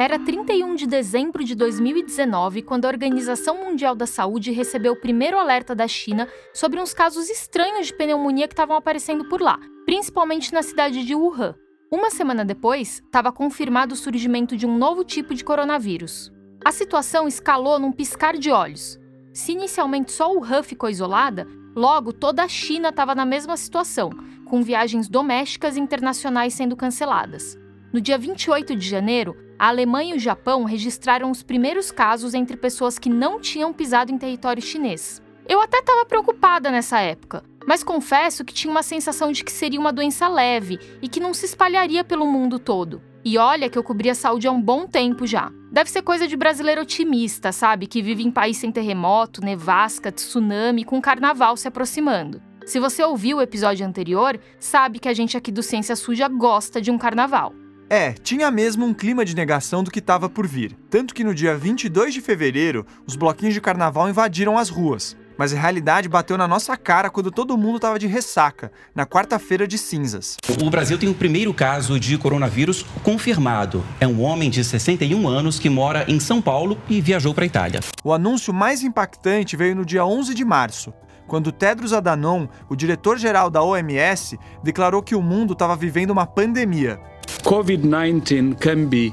Era 31 de dezembro de 2019 quando a Organização Mundial da Saúde recebeu o primeiro alerta da China sobre uns casos estranhos de pneumonia que estavam aparecendo por lá, principalmente na cidade de Wuhan. Uma semana depois, estava confirmado o surgimento de um novo tipo de coronavírus. A situação escalou num piscar de olhos. Se inicialmente só Wuhan ficou isolada, logo toda a China estava na mesma situação, com viagens domésticas e internacionais sendo canceladas. No dia 28 de janeiro, a Alemanha e o Japão registraram os primeiros casos entre pessoas que não tinham pisado em território chinês. Eu até estava preocupada nessa época, mas confesso que tinha uma sensação de que seria uma doença leve e que não se espalharia pelo mundo todo. E olha que eu cobri a saúde há um bom tempo já. Deve ser coisa de brasileiro otimista, sabe? Que vive em país sem terremoto, nevasca, tsunami, com carnaval se aproximando. Se você ouviu o episódio anterior, sabe que a gente aqui do Ciência Suja gosta de um carnaval. É, tinha mesmo um clima de negação do que estava por vir. Tanto que no dia 22 de fevereiro, os bloquinhos de carnaval invadiram as ruas. Mas a realidade bateu na nossa cara quando todo mundo estava de ressaca, na quarta-feira de cinzas. O Brasil tem o primeiro caso de coronavírus confirmado. É um homem de 61 anos que mora em São Paulo e viajou para a Itália. O anúncio mais impactante veio no dia 11 de março, quando Tedros Adhanom, o diretor-geral da OMS, declarou que o mundo estava vivendo uma pandemia COVID-19 can be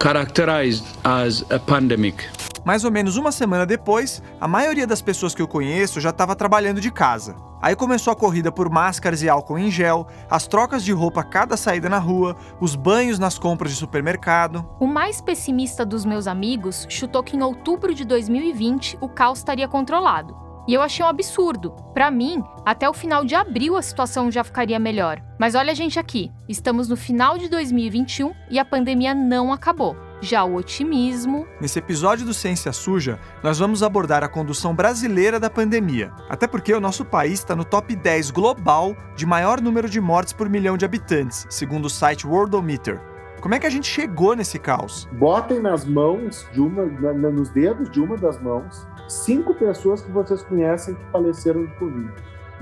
characterized as a pandemic. Mais ou menos uma semana depois, a maioria das pessoas que eu conheço já estava trabalhando de casa. Aí começou a corrida por máscaras e álcool em gel, as trocas de roupa a cada saída na rua, os banhos nas compras de supermercado. O mais pessimista dos meus amigos chutou que em outubro de 2020 o caos estaria controlado. E eu achei um absurdo. Para mim, até o final de abril a situação já ficaria melhor. Mas olha a gente aqui. Estamos no final de 2021 e a pandemia não acabou. Já o otimismo. Nesse episódio do Ciência Suja, nós vamos abordar a condução brasileira da pandemia. Até porque o nosso país está no top 10 global de maior número de mortes por milhão de habitantes, segundo o site Worldometer. Como é que a gente chegou nesse caos? Botem nas mãos de uma, nos dedos de uma das mãos cinco pessoas que vocês conhecem que faleceram de Covid.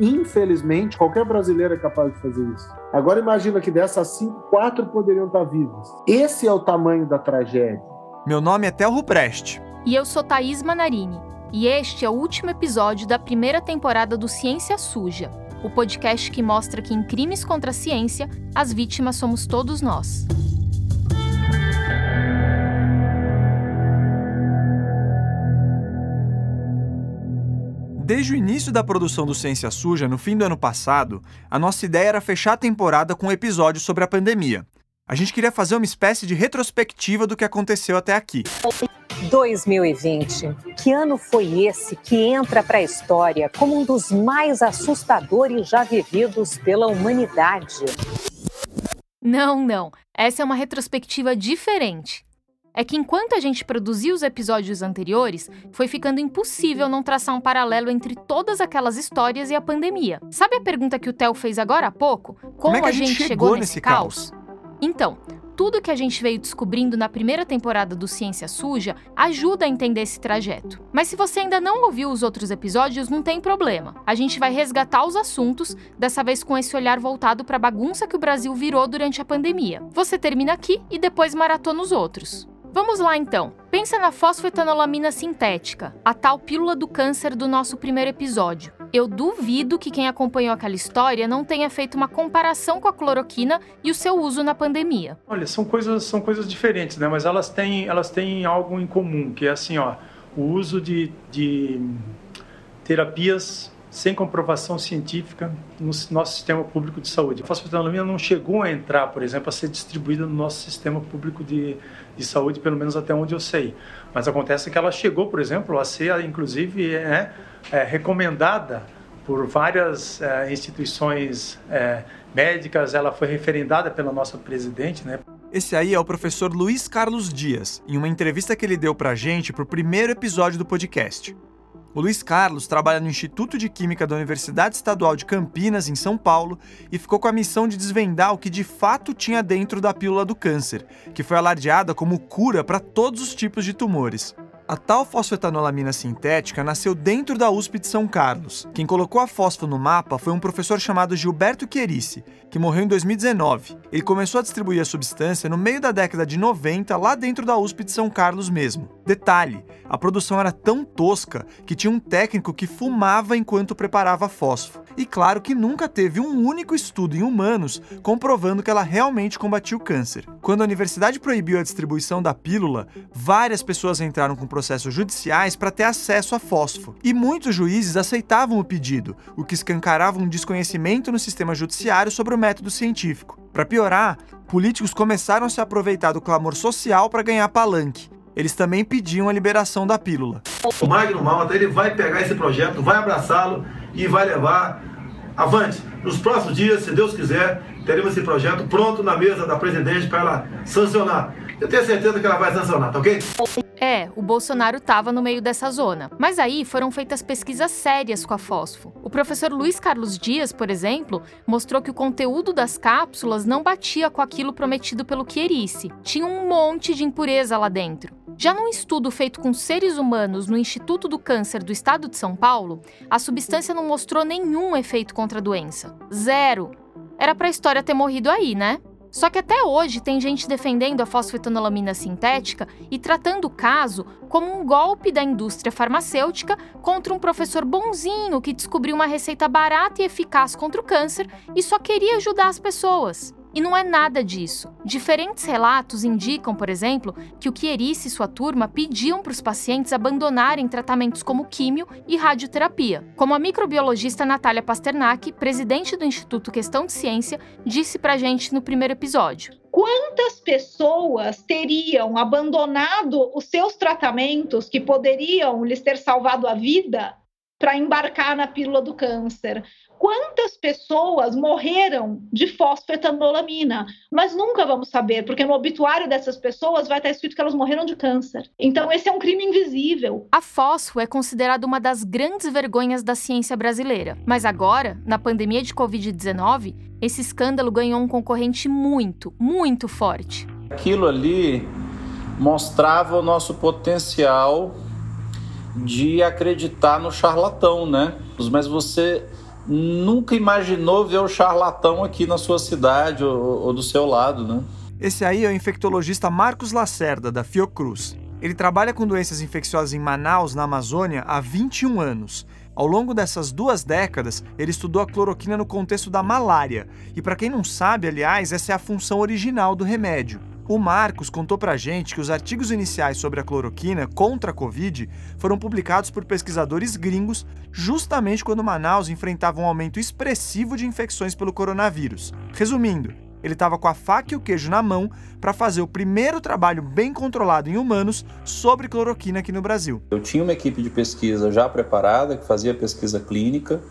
Infelizmente, qualquer brasileiro é capaz de fazer isso. Agora imagina que dessas cinco, quatro poderiam estar vivas. Esse é o tamanho da tragédia. Meu nome é Telro Preste. E eu sou Thaís Manarini. E este é o último episódio da primeira temporada do Ciência Suja, o podcast que mostra que em crimes contra a ciência, as vítimas somos todos nós. Desde o início da produção do Ciência Suja, no fim do ano passado, a nossa ideia era fechar a temporada com um episódio sobre a pandemia. A gente queria fazer uma espécie de retrospectiva do que aconteceu até aqui. 2020. Que ano foi esse que entra para a história como um dos mais assustadores já vividos pela humanidade? Não, não. Essa é uma retrospectiva diferente é que enquanto a gente produzia os episódios anteriores, foi ficando impossível não traçar um paralelo entre todas aquelas histórias e a pandemia. Sabe a pergunta que o Theo fez agora há pouco? Como, Como é a, gente, chegou, chegou nesse caos? caos? Então, tudo que a gente veio descobrindo na primeira temporada do Ciência Suja ajuda a entender esse trajeto. Mas se você ainda não ouviu os outros episódios, não tem problema. A gente vai resgatar os assuntos, dessa vez com esse olhar voltado para a bagunça que o Brasil virou durante a pandemia. Você termina aqui e depois maratona os outros. Vamos lá então. Pensa na fosfetanolamina sintética, a tal pílula do câncer do nosso primeiro episódio. Eu duvido que quem acompanhou aquela história não tenha feito uma comparação com a cloroquina e o seu uso na pandemia. Olha, são coisas, são coisas diferentes, né? Mas elas têm, elas têm algo em comum, que é assim, ó, o uso de, de terapias sem comprovação científica no nosso sistema público de saúde. A fosfetanolamina não chegou a entrar, por exemplo, a ser distribuída no nosso sistema público de, de saúde, pelo menos até onde eu sei. Mas acontece que ela chegou, por exemplo, a ser, inclusive, é, é recomendada por várias é, instituições é, médicas, ela foi referendada pela nossa presidente, né? Esse aí é o professor Luiz Carlos Dias, em uma entrevista que ele deu pra gente pro primeiro episódio do podcast. O Luiz Carlos trabalha no Instituto de Química da Universidade Estadual de Campinas, em São Paulo, e ficou com a missão de desvendar o que de fato tinha dentro da pílula do câncer, que foi alardeada como cura para todos os tipos de tumores. A tal fosfetanolamina sintética nasceu dentro da USP de São Carlos. Quem colocou a fósforo no mapa foi um professor chamado Gilberto Chierici, que morreu em 2019. Ele começou a distribuir a substância no meio da década de 90, lá dentro da USP de São Carlos mesmo. Detalhe: a produção era tão tosca que tinha um técnico que fumava enquanto preparava fósforo. E claro que nunca teve um único estudo em humanos comprovando que ela realmente combatia o câncer. Quando a universidade proibiu a distribuição da pílula, várias pessoas entraram com processos judiciais para ter acesso a fósforo. E muitos juízes aceitavam o pedido, o que escancarava um desconhecimento no sistema judiciário sobre o método científico. Para piorar, políticos começaram a se aproveitar do clamor social para ganhar palanque. Eles também pediam a liberação da pílula. O Magno Malta ele vai pegar esse projeto, vai abraçá-lo e vai levar avante. Nos próximos dias, se Deus quiser, teremos esse projeto pronto na mesa da presidente para ela sancionar. Eu tenho certeza que ela vai sancionar, tá ok? É, o Bolsonaro estava no meio dessa zona. Mas aí foram feitas pesquisas sérias com a fósforo. O professor Luiz Carlos Dias, por exemplo, mostrou que o conteúdo das cápsulas não batia com aquilo prometido pelo Chierice. Tinha um monte de impureza lá dentro. Já num estudo feito com seres humanos no Instituto do Câncer do Estado de São Paulo, a substância não mostrou nenhum efeito contra a doença. Zero. Era para a história ter morrido aí, né? Só que até hoje tem gente defendendo a fosfetanolamina sintética e tratando o caso como um golpe da indústria farmacêutica contra um professor bonzinho que descobriu uma receita barata e eficaz contra o câncer e só queria ajudar as pessoas. E não é nada disso. Diferentes relatos indicam, por exemplo, que o Chierice e sua turma pediam para os pacientes abandonarem tratamentos como químio e radioterapia. Como a microbiologista Natália Pasternak, presidente do Instituto Questão de Ciência, disse para a gente no primeiro episódio. Quantas pessoas teriam abandonado os seus tratamentos que poderiam lhes ter salvado a vida para embarcar na pílula do câncer? Quantas pessoas morreram de fosfetanolamina. Mas nunca vamos saber, porque no obituário dessas pessoas vai estar escrito que elas morreram de câncer. Então, esse é um crime invisível. A fósforo é considerada uma das grandes vergonhas da ciência brasileira. Mas agora, na pandemia de Covid-19, esse escândalo ganhou um concorrente muito, muito forte. Aquilo ali mostrava o nosso potencial de acreditar no charlatão, né? Mas você nunca imaginou ver o charlatão aqui na sua cidade ou, ou do seu lado, né? Esse aí é o infectologista Marcos Lacerda, da Fiocruz. Ele trabalha com doenças infecciosas em Manaus, na Amazônia, há 21 anos. Ao longo dessas duas décadas, ele estudou a cloroquina no contexto da malária. E para quem não sabe, aliás, essa é a função original do remédio. O Marcos contou pra gente que os artigos iniciais sobre a cloroquina contra a Covid foram publicados por pesquisadores gringos justamente quando Manaus enfrentava um aumento expressivo de infecções pelo coronavírus. Resumindo, ele estava com a faca e o queijo na mão para fazer o primeiro trabalho bem controlado em humanos sobre cloroquina aqui no Brasil. Eu tinha uma equipe de pesquisa já preparada que fazia pesquisa clínica.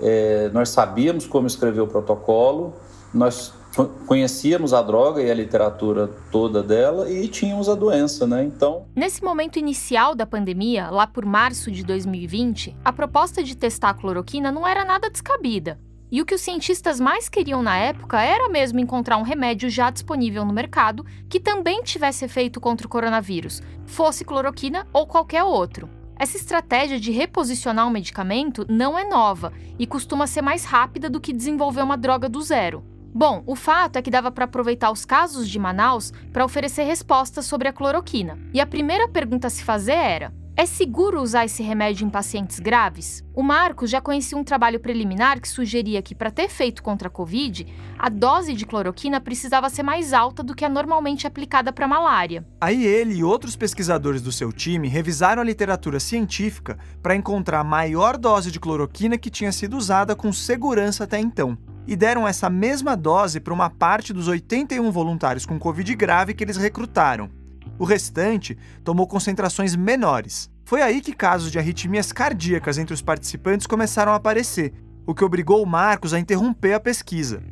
É, nós sabíamos como escrever o protocolo, nós conhecíamos a droga e a literatura toda dela e tínhamos a doença, né? Então, nesse momento inicial da pandemia, lá por março de 2020, a proposta de testar a cloroquina não era nada descabida. E o que os cientistas mais queriam na época era mesmo encontrar um remédio já disponível no mercado que também tivesse efeito contra o coronavírus, fosse cloroquina ou qualquer outro. Essa estratégia de reposicionar um medicamento não é nova e costuma ser mais rápida do que desenvolver uma droga do zero. Bom, o fato é que dava para aproveitar os casos de Manaus para oferecer respostas sobre a cloroquina. E a primeira pergunta a se fazer era: é seguro usar esse remédio em pacientes graves? O Marcos já conhecia um trabalho preliminar que sugeria que, para ter efeito contra a Covid, a dose de cloroquina precisava ser mais alta do que a normalmente aplicada para malária. Aí ele e outros pesquisadores do seu time revisaram a literatura científica para encontrar a maior dose de cloroquina que tinha sido usada com segurança até então e deram essa mesma dose para uma parte dos 81 voluntários com Covid grave que eles recrutaram. O restante tomou concentrações menores. Foi aí que casos de arritmias cardíacas entre os participantes começaram a aparecer, o que obrigou o Marcos a interromper a pesquisa.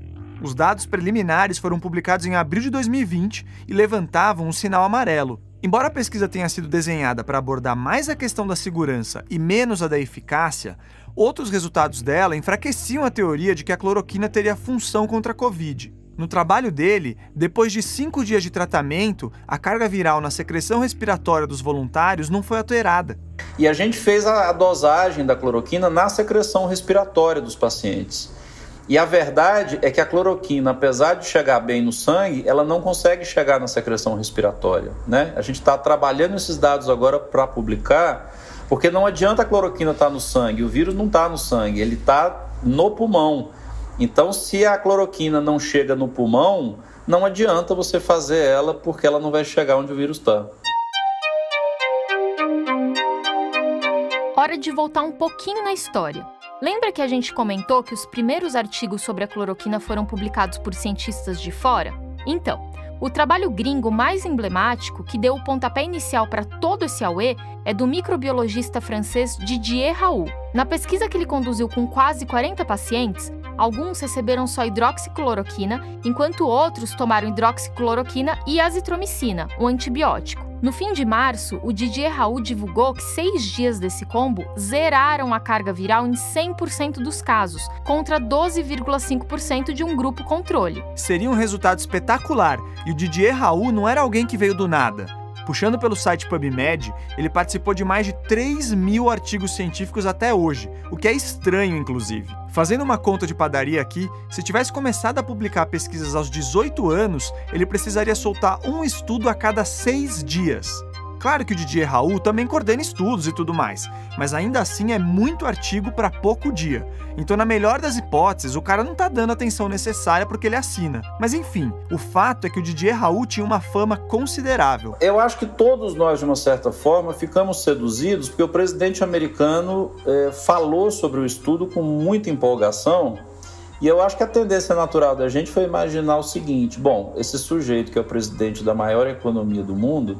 Os dados preliminares foram publicados em abril de 2020 e levantavam um sinal amarelo. Embora a pesquisa tenha sido desenhada para abordar mais a questão da segurança e menos a da eficácia, Outros resultados dela enfraqueciam a teoria de que a cloroquina teria função contra a Covid. No trabalho dele, depois de cinco dias de tratamento, a carga viral na secreção respiratória dos voluntários não foi alterada. E a gente fez a dosagem da cloroquina na secreção respiratória dos pacientes. E a verdade é que a cloroquina, apesar de chegar bem no sangue, ela não consegue chegar na secreção respiratória. Né? A gente está trabalhando esses dados agora para publicar, porque não adianta a cloroquina estar tá no sangue, o vírus não está no sangue, ele está no pulmão. Então, se a cloroquina não chega no pulmão, não adianta você fazer ela porque ela não vai chegar onde o vírus está. Hora de voltar um pouquinho na história. Lembra que a gente comentou que os primeiros artigos sobre a cloroquina foram publicados por cientistas de fora? Então, o trabalho gringo mais emblemático, que deu o pontapé inicial para todo esse auê, é do microbiologista francês Didier Raoult. Na pesquisa que ele conduziu com quase 40 pacientes, alguns receberam só hidroxicloroquina, enquanto outros tomaram hidroxicloroquina e azitromicina, um antibiótico. No fim de março, o Didier Raul divulgou que seis dias desse combo zeraram a carga viral em 100% dos casos, contra 12,5% de um grupo controle. Seria um resultado espetacular, e o Didier Raul não era alguém que veio do nada. Puxando pelo site PubMed, ele participou de mais de 3 mil artigos científicos até hoje, o que é estranho, inclusive. Fazendo uma conta de padaria aqui, se tivesse começado a publicar pesquisas aos 18 anos, ele precisaria soltar um estudo a cada seis dias. Claro que o Didier Raul também coordena estudos e tudo mais, mas ainda assim é muito artigo para pouco dia. Então, na melhor das hipóteses, o cara não tá dando a atenção necessária porque ele assina. Mas enfim, o fato é que o Didier Raul tinha uma fama considerável. Eu acho que todos nós, de uma certa forma, ficamos seduzidos porque o presidente americano é, falou sobre o estudo com muita empolgação. E eu acho que a tendência natural da gente foi imaginar o seguinte: bom, esse sujeito que é o presidente da maior economia do mundo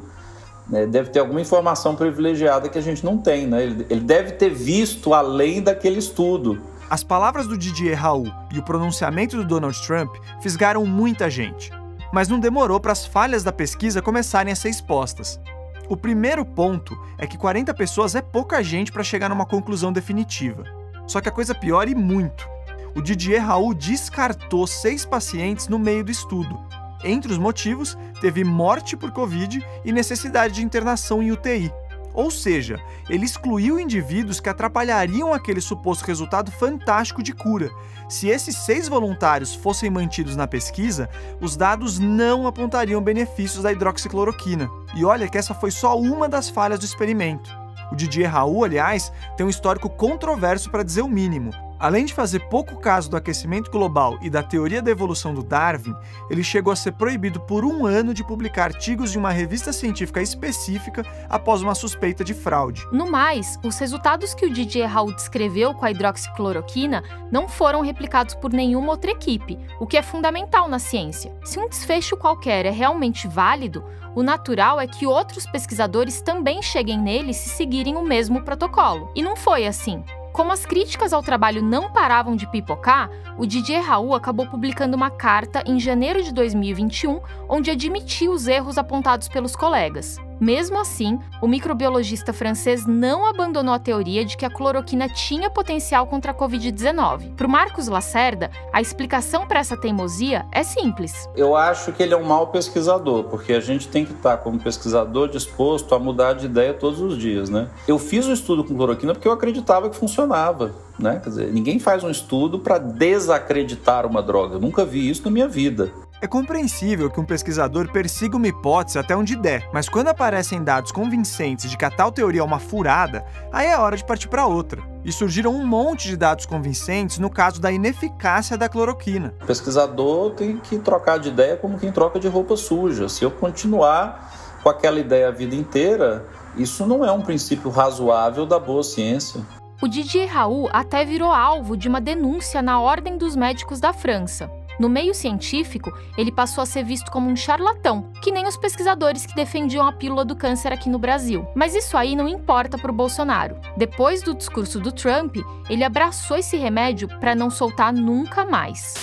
né, deve ter alguma informação privilegiada que a gente não tem, né? Ele, ele deve ter visto além daquele estudo. As palavras do Didier Raul e o pronunciamento do Donald Trump fisgaram muita gente. Mas não demorou para as falhas da pesquisa começarem a ser expostas. O primeiro ponto é que 40 pessoas é pouca gente para chegar numa conclusão definitiva. Só que a coisa piora e muito. O Didier Raul descartou seis pacientes no meio do estudo, entre os motivos, teve morte por Covid e necessidade de internação em UTI. Ou seja, ele excluiu indivíduos que atrapalhariam aquele suposto resultado fantástico de cura. Se esses seis voluntários fossem mantidos na pesquisa, os dados não apontariam benefícios da hidroxicloroquina. E olha que essa foi só uma das falhas do experimento. O Didier Raul, aliás, tem um histórico controverso para dizer o mínimo. Além de fazer pouco caso do aquecimento global e da teoria da evolução do Darwin, ele chegou a ser proibido por um ano de publicar artigos de uma revista científica específica após uma suspeita de fraude. No mais, os resultados que o Didier Raoult descreveu com a hidroxicloroquina não foram replicados por nenhuma outra equipe, o que é fundamental na ciência. Se um desfecho qualquer é realmente válido, o natural é que outros pesquisadores também cheguem nele se seguirem o mesmo protocolo. E não foi assim. Como as críticas ao trabalho não paravam de pipocar, o Didier Raul acabou publicando uma carta em janeiro de 2021, onde admitiu os erros apontados pelos colegas. Mesmo assim, o microbiologista francês não abandonou a teoria de que a cloroquina tinha potencial contra a Covid-19. Para Marcos Lacerda, a explicação para essa teimosia é simples. Eu acho que ele é um mau pesquisador, porque a gente tem que estar, como pesquisador, disposto a mudar de ideia todos os dias, né? Eu fiz o um estudo com cloroquina porque eu acreditava que funcionava, né? Quer dizer, ninguém faz um estudo para desacreditar uma droga. Eu nunca vi isso na minha vida. É compreensível que um pesquisador persiga uma hipótese até onde der, mas quando aparecem dados convincentes de que a tal teoria é uma furada, aí é hora de partir para outra. E surgiram um monte de dados convincentes no caso da ineficácia da cloroquina. O pesquisador tem que trocar de ideia como quem troca de roupa suja. Se eu continuar com aquela ideia a vida inteira, isso não é um princípio razoável da boa ciência. O Didier Raul até virou alvo de uma denúncia na Ordem dos Médicos da França. No meio científico, ele passou a ser visto como um charlatão, que nem os pesquisadores que defendiam a pílula do câncer aqui no Brasil. Mas isso aí não importa para o Bolsonaro. Depois do discurso do Trump, ele abraçou esse remédio para não soltar nunca mais.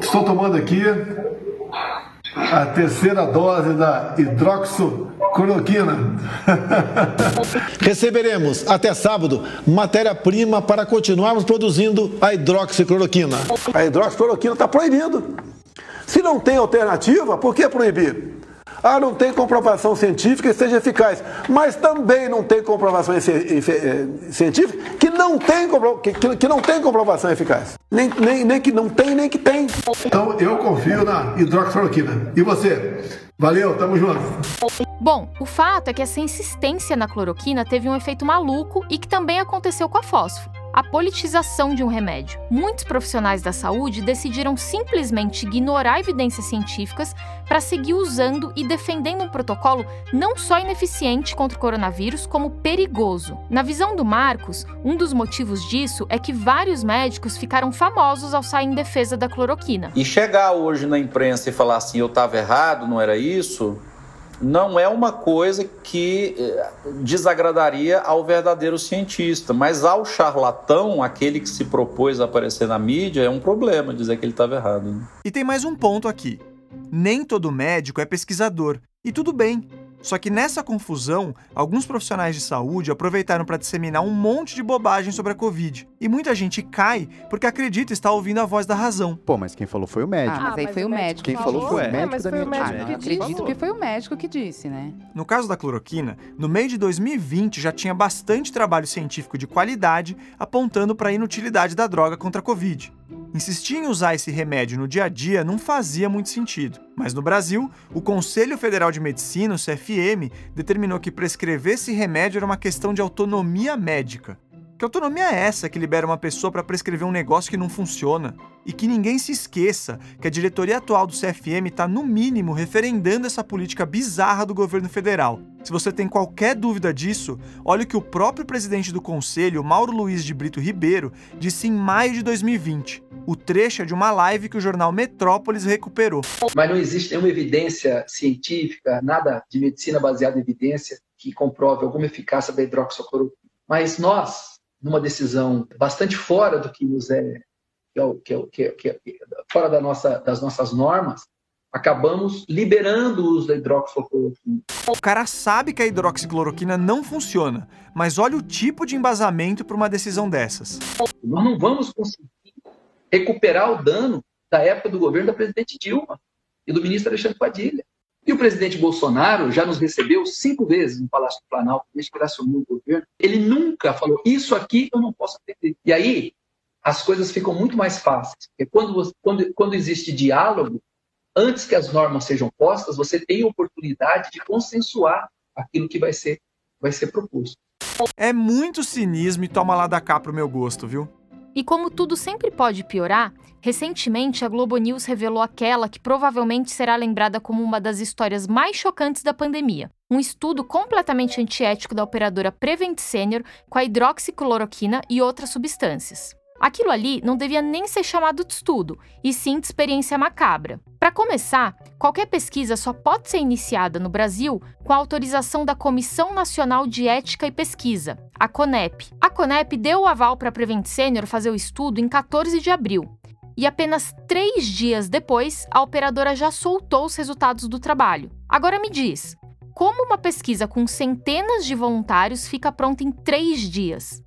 Estou tomando aqui a terceira dose da hidroxicloroquina. Receberemos até sábado matéria-prima para continuarmos produzindo a hidroxicloroquina. A hidroxicloroquina está proibido. Se não tem alternativa, por que proibir? Ah, não tem comprovação científica que seja eficaz. Mas também não tem comprovação eh, científica que não tem, que, que não tem comprovação eficaz. Nem, nem, nem que não tem, nem que tem. Então eu confio na hidroxicloroquina. E você? Valeu, tamo junto. Bom, o fato é que essa insistência na cloroquina teve um efeito maluco e que também aconteceu com a fósforo a politização de um remédio. Muitos profissionais da saúde decidiram simplesmente ignorar evidências científicas para seguir usando e defendendo um protocolo não só ineficiente contra o coronavírus, como perigoso. Na visão do Marcos, um dos motivos disso é que vários médicos ficaram famosos ao sair em defesa da cloroquina. E chegar hoje na imprensa e falar assim, eu estava errado, não era isso, não é uma coisa que eh, desagradaria ao verdadeiro cientista, mas ao charlatão, aquele que se propôs a aparecer na mídia, é um problema dizer que ele estava errado. Né? E tem mais um ponto aqui. Nem todo médico é pesquisador. E tudo bem, só que nessa confusão, alguns profissionais de saúde aproveitaram para disseminar um monte de bobagem sobre a Covid. E muita gente cai porque acredita estar ouvindo a voz da razão. Pô, mas quem falou foi o médico. Ah, mas aí foi o médico. Quem falou foi o médico é, da minha médico que Acredito que foi o médico que disse, né? No caso da cloroquina, no meio de 2020 já tinha bastante trabalho científico de qualidade apontando para a inutilidade da droga contra a Covid. Insistir em usar esse remédio no dia a dia não fazia muito sentido. Mas no Brasil, o Conselho Federal de Medicina, o CFM, determinou que prescrever esse remédio era uma questão de autonomia médica. Que autonomia é essa que libera uma pessoa para prescrever um negócio que não funciona? E que ninguém se esqueça que a diretoria atual do CFM está, no mínimo, referendando essa política bizarra do governo federal. Se você tem qualquer dúvida disso, olhe o que o próprio presidente do conselho, Mauro Luiz de Brito Ribeiro, disse em maio de 2020. O trecho é de uma live que o jornal Metrópolis recuperou. Mas não existe nenhuma evidência científica, nada de medicina baseada em evidência que comprove alguma eficácia da hidroxicloroquina. Mas nós, numa decisão bastante fora do que nos é, que é, que é, que é, fora da nossa, das nossas normas, acabamos liberando o uso da hidroxicloroquina. O cara sabe que a hidroxicloroquina não funciona, mas olha o tipo de embasamento para uma decisão dessas. Nós não vamos conseguir recuperar o dano da época do governo da presidente Dilma e do ministro Alexandre Padilha. E o presidente Bolsonaro já nos recebeu cinco vezes no Palácio do Planalto, desde que ele assumiu o governo. Ele nunca falou, isso aqui eu não posso atender. E aí, as coisas ficam muito mais fáceis. Porque quando, quando, quando existe diálogo, antes que as normas sejam postas, você tem a oportunidade de consensuar aquilo que vai ser, vai ser proposto. É muito cinismo e toma lá da cá pro meu gosto, viu? E como tudo sempre pode piorar, recentemente a Globo News revelou aquela que provavelmente será lembrada como uma das histórias mais chocantes da pandemia. Um estudo completamente antiético da operadora Prevent Senior com a hidroxicloroquina e outras substâncias. Aquilo ali não devia nem ser chamado de estudo, e sim de experiência macabra. Para começar, qualquer pesquisa só pode ser iniciada no Brasil com a autorização da Comissão Nacional de Ética e Pesquisa, a CONEP. A CONEP deu o aval para a Prevent Senior fazer o estudo em 14 de abril. E apenas três dias depois, a operadora já soltou os resultados do trabalho. Agora me diz, como uma pesquisa com centenas de voluntários fica pronta em três dias?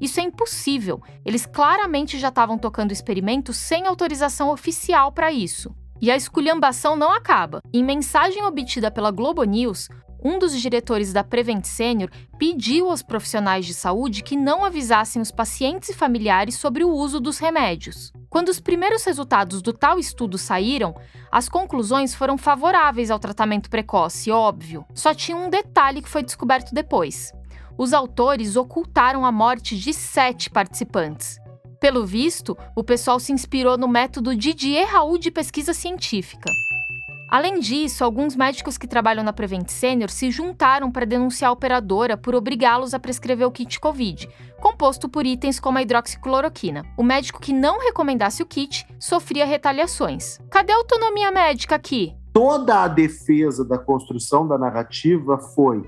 Isso é impossível. Eles claramente já estavam tocando experimentos sem autorização oficial para isso. E a esculhambação não acaba. Em mensagem obtida pela Globo News, um dos diretores da Prevent Senior pediu aos profissionais de saúde que não avisassem os pacientes e familiares sobre o uso dos remédios. Quando os primeiros resultados do tal estudo saíram, as conclusões foram favoráveis ao tratamento precoce, óbvio. Só tinha um detalhe que foi descoberto depois os autores ocultaram a morte de sete participantes. Pelo visto, o pessoal se inspirou no método Didier Raul de pesquisa científica. Além disso, alguns médicos que trabalham na Prevent Senior se juntaram para denunciar a operadora por obrigá-los a prescrever o kit Covid, composto por itens como a hidroxicloroquina. O médico que não recomendasse o kit sofria retaliações. Cadê a autonomia médica aqui? Toda a defesa da construção da narrativa foi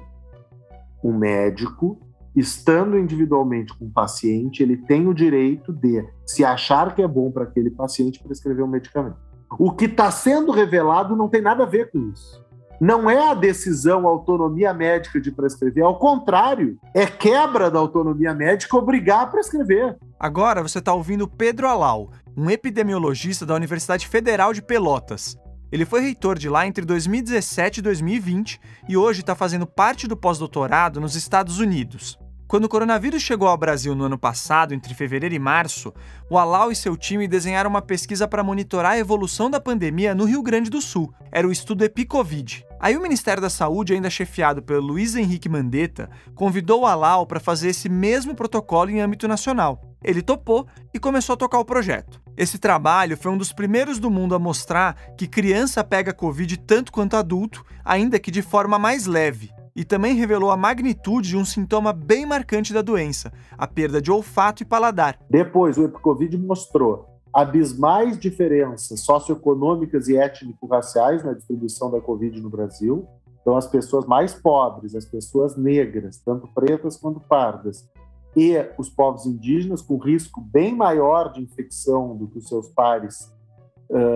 o médico, estando individualmente com o paciente, ele tem o direito de, se achar que é bom para aquele paciente, prescrever um medicamento. O que está sendo revelado não tem nada a ver com isso. Não é a decisão, a autonomia médica de prescrever, ao contrário, é quebra da autonomia médica obrigar a prescrever. Agora você está ouvindo Pedro Alau, um epidemiologista da Universidade Federal de Pelotas. Ele foi reitor de lá entre 2017 e 2020 e hoje está fazendo parte do pós-doutorado nos Estados Unidos. Quando o coronavírus chegou ao Brasil no ano passado, entre fevereiro e março, o Alau e seu time desenharam uma pesquisa para monitorar a evolução da pandemia no Rio Grande do Sul. Era o estudo EpiCovid. Aí o Ministério da Saúde, ainda chefiado pelo Luiz Henrique Mandetta, convidou o Alau para fazer esse mesmo protocolo em âmbito nacional. Ele topou e começou a tocar o projeto. Esse trabalho foi um dos primeiros do mundo a mostrar que criança pega Covid tanto quanto adulto, ainda que de forma mais leve e também revelou a magnitude de um sintoma bem marcante da doença, a perda de olfato e paladar. Depois, o Epicovid mostrou abismais diferenças socioeconômicas e étnico-raciais na distribuição da Covid no Brasil. Então, as pessoas mais pobres, as pessoas negras, tanto pretas quanto pardas, e os povos indígenas com risco bem maior de infecção do que os seus pares,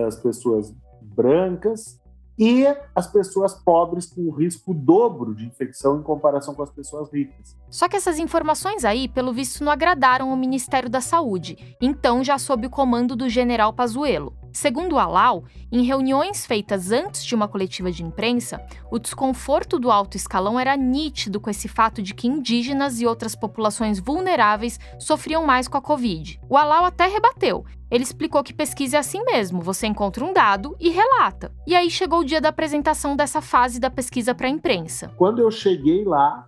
as pessoas brancas, e as pessoas pobres com risco dobro de infecção em comparação com as pessoas ricas. Só que essas informações aí, pelo visto, não agradaram o Ministério da Saúde, então já sob o comando do general Pazuello. Segundo Alau, em reuniões feitas antes de uma coletiva de imprensa, o desconforto do alto escalão era nítido com esse fato de que indígenas e outras populações vulneráveis sofriam mais com a Covid. O Alau até rebateu. Ele explicou que pesquisa é assim mesmo, você encontra um dado e relata. E aí chegou o dia da apresentação dessa fase da pesquisa para a imprensa. Quando eu cheguei lá,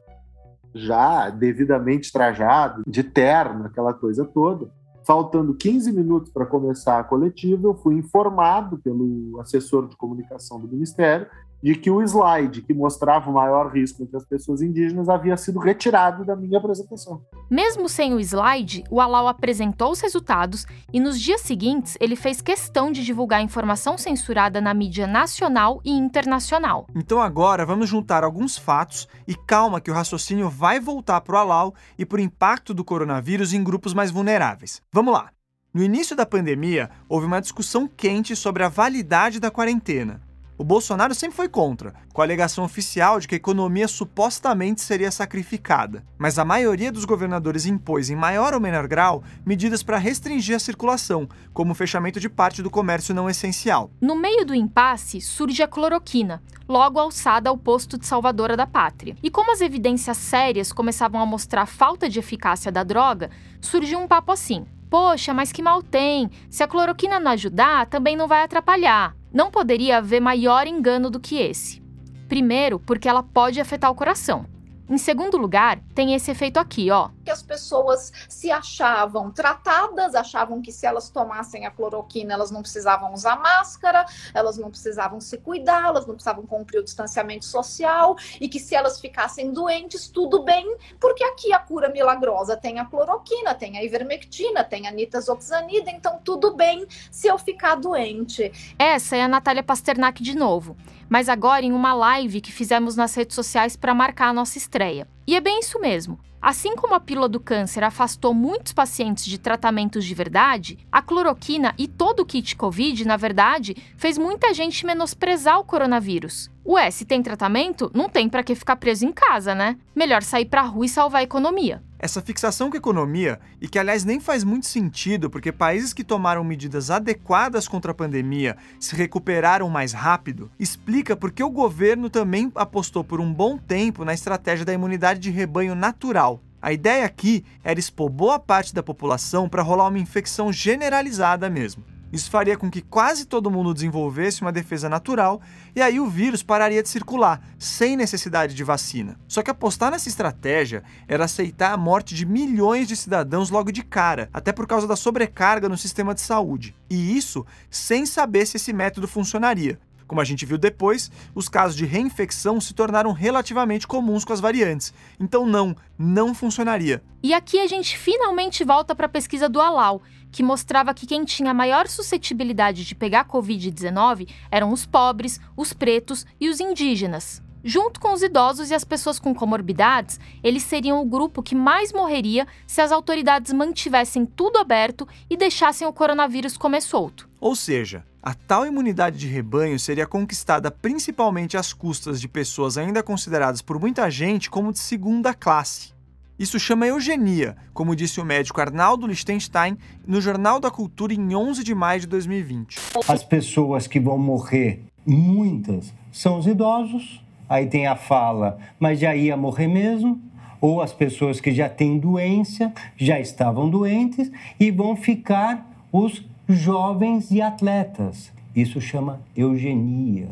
já devidamente trajado, de terno, aquela coisa toda, Faltando 15 minutos para começar a coletiva, eu fui informado pelo assessor de comunicação do Ministério de que o slide que mostrava o maior risco entre as pessoas indígenas havia sido retirado da minha apresentação. Mesmo sem o slide, o Alau apresentou os resultados e nos dias seguintes ele fez questão de divulgar informação censurada na mídia nacional e internacional. Então agora vamos juntar alguns fatos e calma que o raciocínio vai voltar para o Alau e para o impacto do coronavírus em grupos mais vulneráveis. Vamos lá. No início da pandemia, houve uma discussão quente sobre a validade da quarentena. O Bolsonaro sempre foi contra, com a alegação oficial de que a economia supostamente seria sacrificada. Mas a maioria dos governadores impôs, em maior ou menor grau, medidas para restringir a circulação, como o fechamento de parte do comércio não essencial. No meio do impasse, surge a cloroquina, logo alçada ao posto de salvadora da pátria. E como as evidências sérias começavam a mostrar a falta de eficácia da droga, surgiu um papo assim: Poxa, mas que mal tem? Se a cloroquina não ajudar, também não vai atrapalhar. Não poderia haver maior engano do que esse. Primeiro, porque ela pode afetar o coração. Em segundo lugar, tem esse efeito aqui, ó. Que as pessoas se achavam tratadas, achavam que se elas tomassem a cloroquina, elas não precisavam usar máscara, elas não precisavam se cuidar, elas não precisavam cumprir o distanciamento social e que se elas ficassem doentes, tudo bem, porque aqui a cura milagrosa tem a cloroquina, tem a ivermectina, tem a nitazoxanida, então tudo bem se eu ficar doente. Essa é a Natália Pasternak de novo mas agora em uma live que fizemos nas redes sociais para marcar a nossa estreia. E é bem isso mesmo. Assim como a pílula do câncer afastou muitos pacientes de tratamentos de verdade, a cloroquina e todo o kit Covid, na verdade, fez muita gente menosprezar o coronavírus. Ué, se tem tratamento, não tem para que ficar preso em casa, né? Melhor sair para rua e salvar a economia. Essa fixação com a economia, e que aliás nem faz muito sentido, porque países que tomaram medidas adequadas contra a pandemia se recuperaram mais rápido, explica por que o governo também apostou por um bom tempo na estratégia da imunidade de rebanho natural. A ideia aqui era expor boa parte da população para rolar uma infecção generalizada mesmo. Isso faria com que quase todo mundo desenvolvesse uma defesa natural e aí o vírus pararia de circular, sem necessidade de vacina. Só que apostar nessa estratégia era aceitar a morte de milhões de cidadãos logo de cara, até por causa da sobrecarga no sistema de saúde. E isso sem saber se esse método funcionaria. Como a gente viu depois, os casos de reinfecção se tornaram relativamente comuns com as variantes. Então, não, não funcionaria. E aqui a gente finalmente volta para a pesquisa do Alau, que mostrava que quem tinha maior suscetibilidade de pegar Covid-19 eram os pobres, os pretos e os indígenas. Junto com os idosos e as pessoas com comorbidades, eles seriam o grupo que mais morreria se as autoridades mantivessem tudo aberto e deixassem o coronavírus comer solto. Ou seja, a tal imunidade de rebanho seria conquistada principalmente às custas de pessoas ainda consideradas por muita gente como de segunda classe. Isso chama eugenia, como disse o médico Arnaldo Lichtenstein no Jornal da Cultura em 11 de maio de 2020. As pessoas que vão morrer, muitas, são os idosos. Aí tem a fala, mas já ia morrer mesmo. Ou as pessoas que já têm doença, já estavam doentes e vão ficar os jovens e atletas. Isso chama eugenia.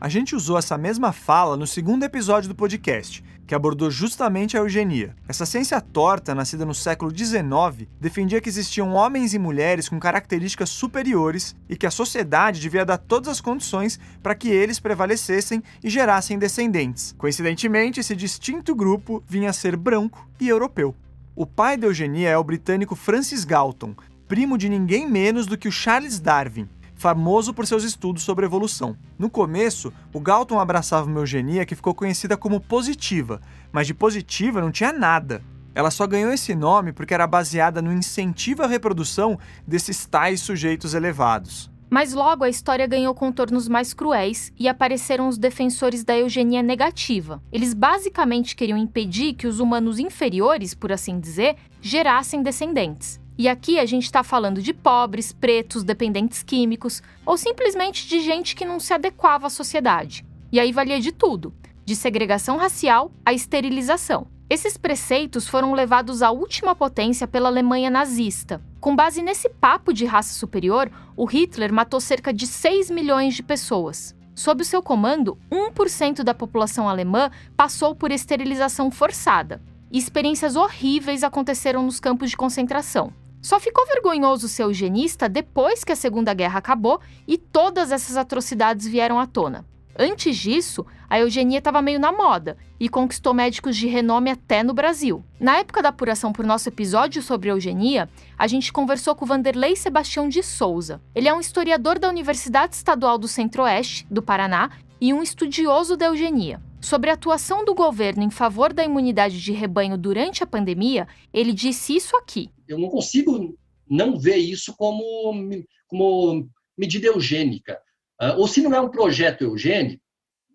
A gente usou essa mesma fala no segundo episódio do podcast, que abordou justamente a eugenia. Essa ciência torta, nascida no século XIX, defendia que existiam homens e mulheres com características superiores e que a sociedade devia dar todas as condições para que eles prevalecessem e gerassem descendentes. Coincidentemente, esse distinto grupo vinha a ser branco e europeu. O pai da eugenia é o britânico Francis Galton, primo de ninguém menos do que o Charles Darwin, famoso por seus estudos sobre evolução. No começo, o Galton abraçava uma eugenia que ficou conhecida como positiva, mas de positiva não tinha nada. Ela só ganhou esse nome porque era baseada no incentivo à reprodução desses tais sujeitos elevados. Mas logo a história ganhou contornos mais cruéis e apareceram os defensores da eugenia negativa. Eles basicamente queriam impedir que os humanos inferiores, por assim dizer, gerassem descendentes. E aqui a gente está falando de pobres, pretos, dependentes químicos ou simplesmente de gente que não se adequava à sociedade. E aí valia de tudo, de segregação racial à esterilização. Esses preceitos foram levados à última potência pela Alemanha nazista. Com base nesse papo de raça superior, o Hitler matou cerca de 6 milhões de pessoas. Sob o seu comando, 1% da população alemã passou por esterilização forçada. Experiências horríveis aconteceram nos campos de concentração. Só ficou vergonhoso ser eugenista depois que a Segunda Guerra acabou e todas essas atrocidades vieram à tona. Antes disso, a eugenia estava meio na moda e conquistou médicos de renome até no Brasil. Na época da apuração por nosso episódio sobre eugenia, a gente conversou com Vanderlei Sebastião de Souza. Ele é um historiador da Universidade Estadual do Centro-Oeste, do Paraná, e um estudioso da eugenia. Sobre a atuação do governo em favor da imunidade de rebanho durante a pandemia, ele disse isso aqui. Eu não consigo não ver isso como, como medida eugênica. Uh, ou se não é um projeto eugênico,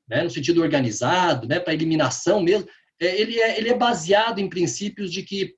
né, no sentido organizado, né, para eliminação mesmo, é, ele, é, ele é baseado em princípios de que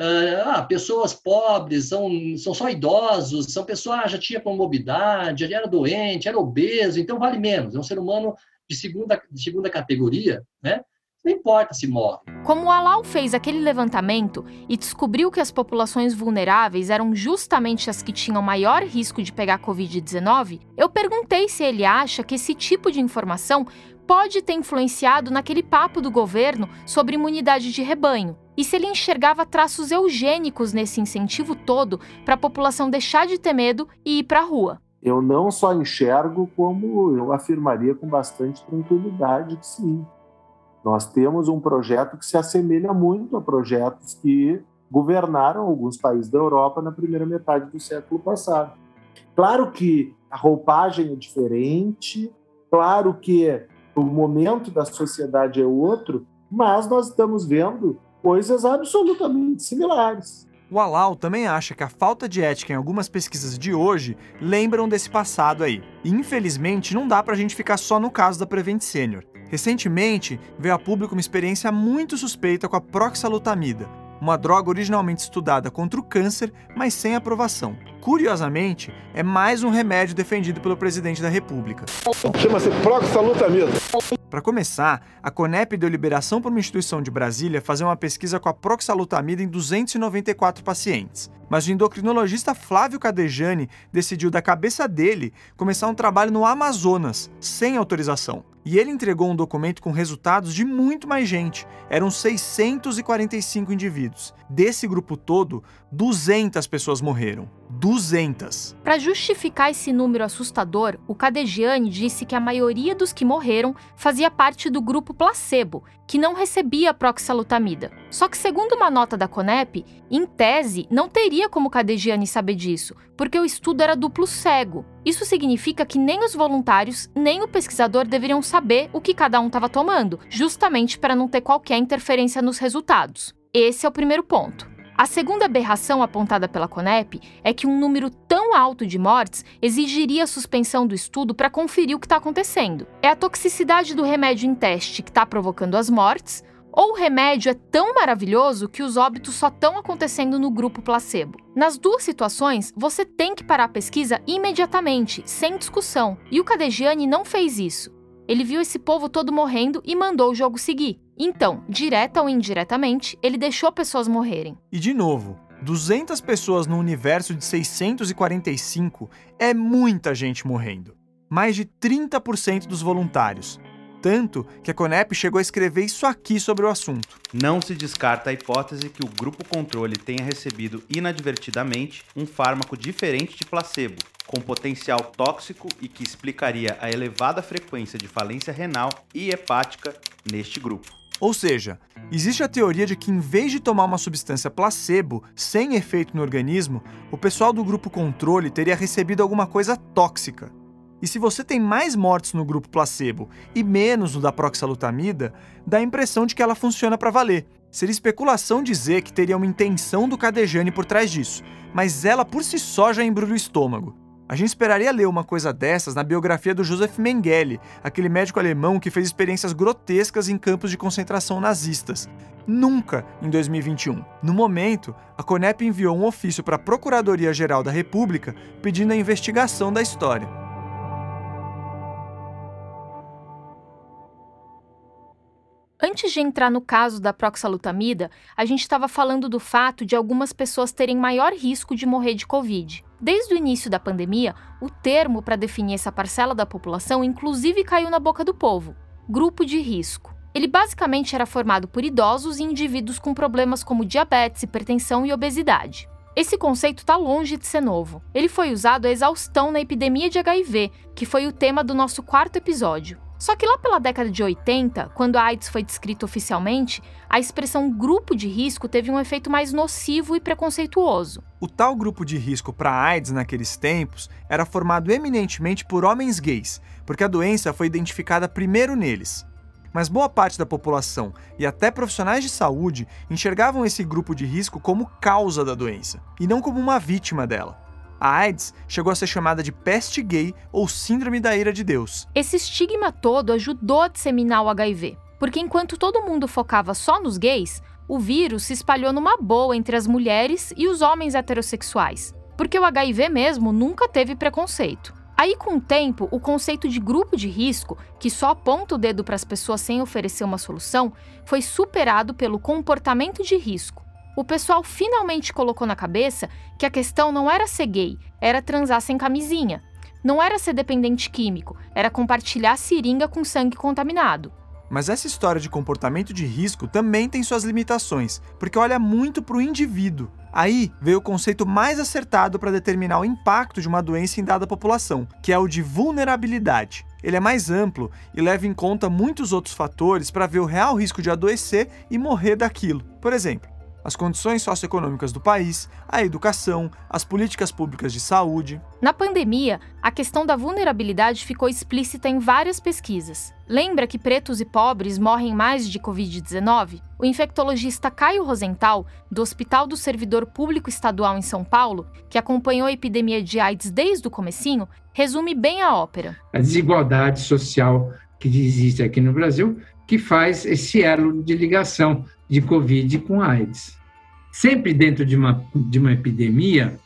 uh, ah, pessoas pobres são, são só idosos, são pessoas ah, já tinha comorbidade, já era doente, era obeso, então vale menos. É um ser humano de segunda, de segunda categoria, né? Não importa se morre. Como o Alau fez aquele levantamento e descobriu que as populações vulneráveis eram justamente as que tinham maior risco de pegar Covid-19, eu perguntei se ele acha que esse tipo de informação pode ter influenciado naquele papo do governo sobre imunidade de rebanho. E se ele enxergava traços eugênicos nesse incentivo todo para a população deixar de ter medo e ir para a rua eu não só enxergo, como eu afirmaria com bastante tranquilidade que sim. Nós temos um projeto que se assemelha muito a projetos que governaram alguns países da Europa na primeira metade do século passado. Claro que a roupagem é diferente, claro que o momento da sociedade é outro, mas nós estamos vendo coisas absolutamente similares. O Alau também acha que a falta de ética em algumas pesquisas de hoje lembram desse passado aí. E infelizmente não dá pra gente ficar só no caso da Prevent Senior. Recentemente, veio a público uma experiência muito suspeita com a proxalutamida, uma droga originalmente estudada contra o câncer, mas sem aprovação. Curiosamente, é mais um remédio defendido pelo presidente da República. Chama-se proxalutamida. Para começar, a CONEP deu liberação para uma instituição de Brasília fazer uma pesquisa com a proxalutamida em 294 pacientes. Mas o endocrinologista Flávio Cadejani decidiu da cabeça dele começar um trabalho no Amazonas, sem autorização. E ele entregou um documento com resultados de muito mais gente. Eram 645 indivíduos. Desse grupo todo, 200 pessoas morreram. 200. Para justificar esse número assustador, o Cadegiani disse que a maioria dos que morreram fazia parte do grupo placebo, que não recebia proxalutamida. Só que, segundo uma nota da CONEP, em tese, não teria como Cadegiani saber disso, porque o estudo era duplo cego. Isso significa que nem os voluntários, nem o pesquisador deveriam saber o que cada um estava tomando, justamente para não ter qualquer interferência nos resultados. Esse é o primeiro ponto. A segunda aberração apontada pela CONEP é que um número tão alto de mortes exigiria a suspensão do estudo para conferir o que está acontecendo. É a toxicidade do remédio em teste que está provocando as mortes ou o remédio é tão maravilhoso que os óbitos só estão acontecendo no grupo placebo. Nas duas situações, você tem que parar a pesquisa imediatamente, sem discussão, e o Cadegiani não fez isso. Ele viu esse povo todo morrendo e mandou o jogo seguir. Então, direta ou indiretamente, ele deixou pessoas morrerem. E de novo, 200 pessoas no universo de 645 é muita gente morrendo. Mais de 30% dos voluntários. Tanto que a Conep chegou a escrever isso aqui sobre o assunto. Não se descarta a hipótese que o grupo controle tenha recebido inadvertidamente um fármaco diferente de placebo, com potencial tóxico e que explicaria a elevada frequência de falência renal e hepática neste grupo. Ou seja, existe a teoria de que, em vez de tomar uma substância placebo sem efeito no organismo, o pessoal do grupo controle teria recebido alguma coisa tóxica. E se você tem mais mortes no grupo placebo e menos no da proxalutamida, dá a impressão de que ela funciona para valer. Seria especulação dizer que teria uma intenção do Cadejane por trás disso, mas ela por si só já embrulha o estômago. A gente esperaria ler uma coisa dessas na biografia do Josef Mengele, aquele médico alemão que fez experiências grotescas em campos de concentração nazistas. Nunca em 2021. No momento, a Conep enviou um ofício para a Procuradoria-Geral da República pedindo a investigação da história. Antes de entrar no caso da proxalutamida, a gente estava falando do fato de algumas pessoas terem maior risco de morrer de Covid. Desde o início da pandemia, o termo para definir essa parcela da população inclusive caiu na boca do povo: grupo de risco. Ele basicamente era formado por idosos e indivíduos com problemas como diabetes, hipertensão e obesidade. Esse conceito está longe de ser novo. Ele foi usado a exaustão na epidemia de HIV, que foi o tema do nosso quarto episódio. Só que lá pela década de 80, quando a AIDS foi descrita oficialmente, a expressão grupo de risco teve um efeito mais nocivo e preconceituoso. O tal grupo de risco para a AIDS naqueles tempos era formado eminentemente por homens gays, porque a doença foi identificada primeiro neles. Mas boa parte da população e até profissionais de saúde enxergavam esse grupo de risco como causa da doença, e não como uma vítima dela. A AIDS chegou a ser chamada de peste gay ou síndrome da ira de Deus. Esse estigma todo ajudou a disseminar o HIV, porque enquanto todo mundo focava só nos gays, o vírus se espalhou numa boa entre as mulheres e os homens heterossexuais, porque o HIV mesmo nunca teve preconceito. Aí, com o tempo, o conceito de grupo de risco, que só aponta o dedo para as pessoas sem oferecer uma solução, foi superado pelo comportamento de risco, o pessoal finalmente colocou na cabeça que a questão não era ser gay, era transar sem camisinha. Não era ser dependente químico, era compartilhar seringa com sangue contaminado. Mas essa história de comportamento de risco também tem suas limitações, porque olha muito para o indivíduo. Aí veio o conceito mais acertado para determinar o impacto de uma doença em dada população, que é o de vulnerabilidade. Ele é mais amplo e leva em conta muitos outros fatores para ver o real risco de adoecer e morrer daquilo. Por exemplo, as condições socioeconômicas do país, a educação, as políticas públicas de saúde. Na pandemia, a questão da vulnerabilidade ficou explícita em várias pesquisas. Lembra que pretos e pobres morrem mais de Covid-19? O infectologista Caio Rosenthal, do Hospital do Servidor Público Estadual em São Paulo, que acompanhou a epidemia de AIDS desde o comecinho, resume bem a ópera. A desigualdade social que existe aqui no Brasil, que faz esse elo de ligação de Covid com AIDS. Sempre dentro de uma, de uma epidemia,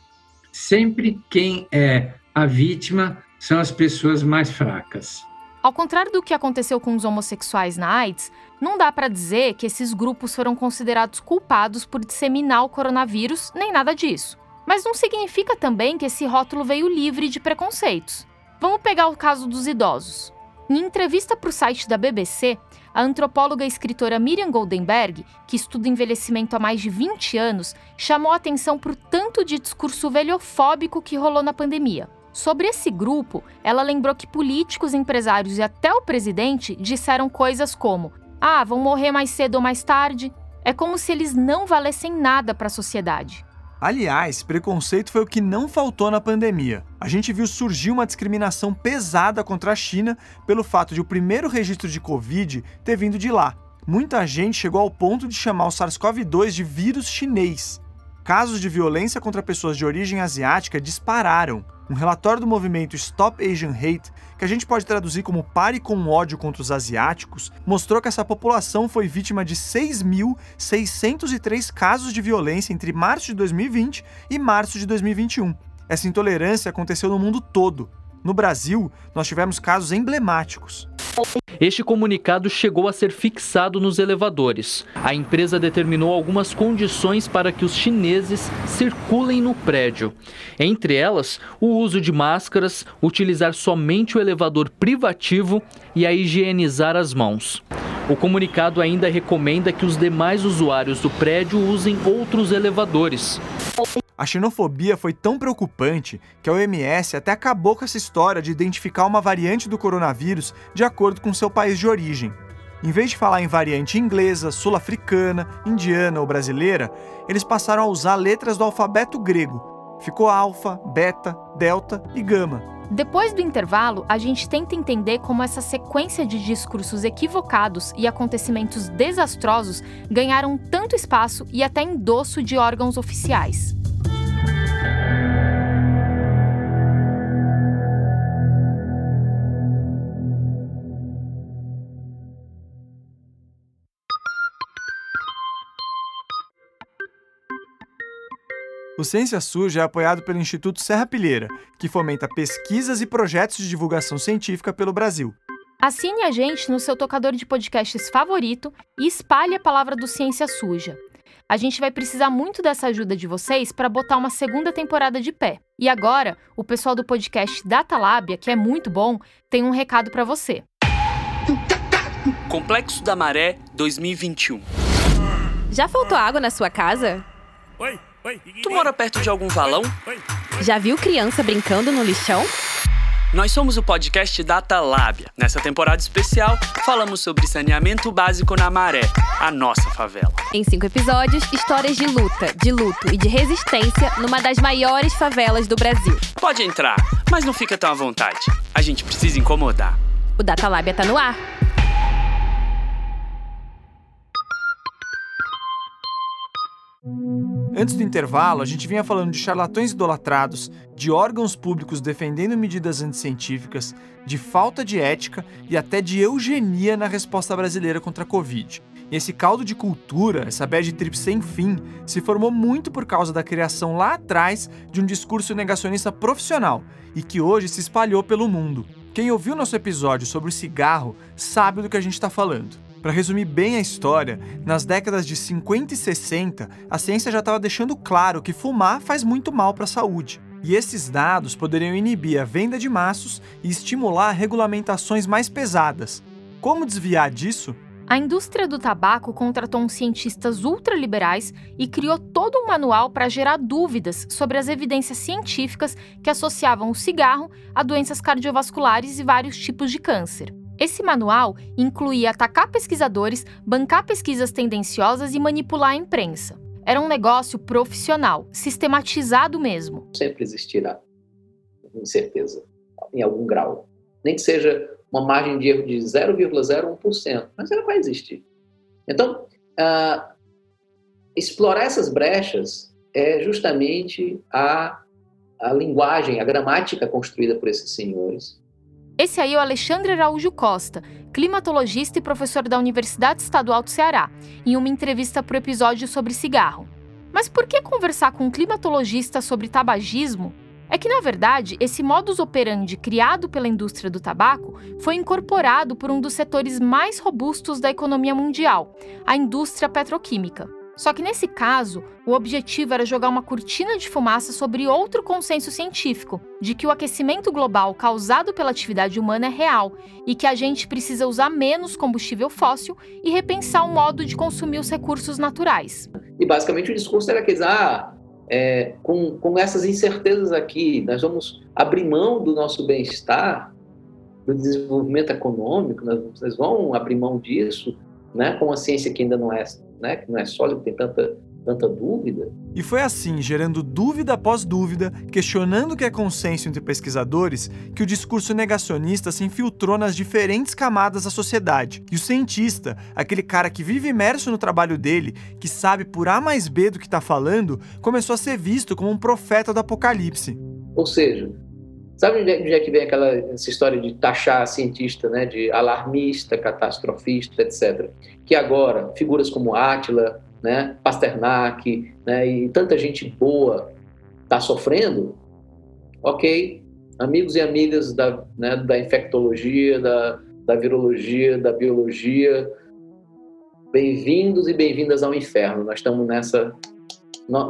sempre quem é a vítima são as pessoas mais fracas. Ao contrário do que aconteceu com os homossexuais na AIDS, não dá para dizer que esses grupos foram considerados culpados por disseminar o coronavírus, nem nada disso. Mas não significa também que esse rótulo veio livre de preconceitos. Vamos pegar o caso dos idosos. Em entrevista para o site da BBC, a antropóloga e escritora Miriam Goldenberg, que estuda envelhecimento há mais de 20 anos, chamou atenção o tanto de discurso velhofóbico que rolou na pandemia. Sobre esse grupo, ela lembrou que políticos, empresários e até o presidente disseram coisas como: ah, vão morrer mais cedo ou mais tarde. É como se eles não valessem nada para a sociedade. Aliás, preconceito foi o que não faltou na pandemia. A gente viu surgir uma discriminação pesada contra a China pelo fato de o primeiro registro de Covid ter vindo de lá. Muita gente chegou ao ponto de chamar o SARS-CoV-2 de vírus chinês. Casos de violência contra pessoas de origem asiática dispararam. Um relatório do movimento Stop Asian Hate, que a gente pode traduzir como Pare com ódio contra os asiáticos, mostrou que essa população foi vítima de 6.603 casos de violência entre março de 2020 e março de 2021. Essa intolerância aconteceu no mundo todo. No Brasil, nós tivemos casos emblemáticos. Este comunicado chegou a ser fixado nos elevadores. A empresa determinou algumas condições para que os chineses circulem no prédio. Entre elas, o uso de máscaras, utilizar somente o elevador privativo e a higienizar as mãos. O comunicado ainda recomenda que os demais usuários do prédio usem outros elevadores. A xenofobia foi tão preocupante que a OMS até acabou com essa história de identificar uma variante do coronavírus de acordo com seu país de origem. Em vez de falar em variante inglesa, sul-africana, indiana ou brasileira, eles passaram a usar letras do alfabeto grego. Ficou alfa, beta, delta e gama. Depois do intervalo, a gente tenta entender como essa sequência de discursos equivocados e acontecimentos desastrosos ganharam tanto espaço e até endosso de órgãos oficiais. O Ciência Suja é apoiado pelo Instituto Serra Pilheira, que fomenta pesquisas e projetos de divulgação científica pelo Brasil. Assine a gente no seu tocador de podcasts favorito e espalhe a palavra do Ciência Suja. A gente vai precisar muito dessa ajuda de vocês para botar uma segunda temporada de pé. E agora, o pessoal do podcast Datalábia, que é muito bom, tem um recado para você. Complexo da Maré 2021. Já faltou água na sua casa? Oi. Tu mora perto de algum valão? Já viu criança brincando no lixão? Nós somos o podcast Data Lábia. Nessa temporada especial, falamos sobre saneamento básico na Maré, a nossa favela. Em cinco episódios, histórias de luta, de luto e de resistência numa das maiores favelas do Brasil. Pode entrar, mas não fica tão à vontade. A gente precisa incomodar. O Data Lábia tá no ar. Antes do intervalo, a gente vinha falando de charlatões idolatrados, de órgãos públicos defendendo medidas anticientíficas, de falta de ética e até de eugenia na resposta brasileira contra a Covid. E esse caldo de cultura, essa bad trip sem fim, se formou muito por causa da criação lá atrás de um discurso negacionista profissional e que hoje se espalhou pelo mundo. Quem ouviu nosso episódio sobre o cigarro sabe do que a gente está falando. Para resumir bem a história, nas décadas de 50 e 60, a ciência já estava deixando claro que fumar faz muito mal para a saúde. E esses dados poderiam inibir a venda de maços e estimular regulamentações mais pesadas. Como desviar disso? A indústria do tabaco contratou uns cientistas ultraliberais e criou todo um manual para gerar dúvidas sobre as evidências científicas que associavam o cigarro a doenças cardiovasculares e vários tipos de câncer. Esse manual incluía atacar pesquisadores, bancar pesquisas tendenciosas e manipular a imprensa. Era um negócio profissional, sistematizado mesmo. Sempre existirá incerteza, em algum grau. Nem que seja uma margem de erro de 0,01%, mas ela vai existir. Então, uh, explorar essas brechas é justamente a, a linguagem, a gramática construída por esses senhores, esse aí é o Alexandre Araújo Costa, climatologista e professor da Universidade Estadual do Ceará, em uma entrevista para o episódio sobre cigarro. Mas por que conversar com um climatologista sobre tabagismo? É que, na verdade, esse modus operandi criado pela indústria do tabaco foi incorporado por um dos setores mais robustos da economia mundial, a indústria petroquímica. Só que nesse caso, o objetivo era jogar uma cortina de fumaça sobre outro consenso científico, de que o aquecimento global causado pela atividade humana é real e que a gente precisa usar menos combustível fóssil e repensar o modo de consumir os recursos naturais. E basicamente o discurso era que ah, é, com, com essas incertezas aqui, nós vamos abrir mão do nosso bem-estar, do desenvolvimento econômico, nós, nós vamos abrir mão disso, né, com a ciência que ainda não é né, que não é sólido, tem tanta, tanta dúvida. E foi assim, gerando dúvida após dúvida, questionando o que é consenso entre pesquisadores, que o discurso negacionista se infiltrou nas diferentes camadas da sociedade. E o cientista, aquele cara que vive imerso no trabalho dele, que sabe por A mais B do que está falando, começou a ser visto como um profeta do apocalipse. Ou seja, Sabe é, onde é que vem aquela essa história de taxar cientista, né, de alarmista, catastrofista, etc. Que agora figuras como Átila, né, Pasternak, né, e tanta gente boa está sofrendo. Ok, amigos e amigas da, né, da infectologia, da, da virologia, da biologia, bem-vindos e bem-vindas ao inferno. Nós estamos nessa,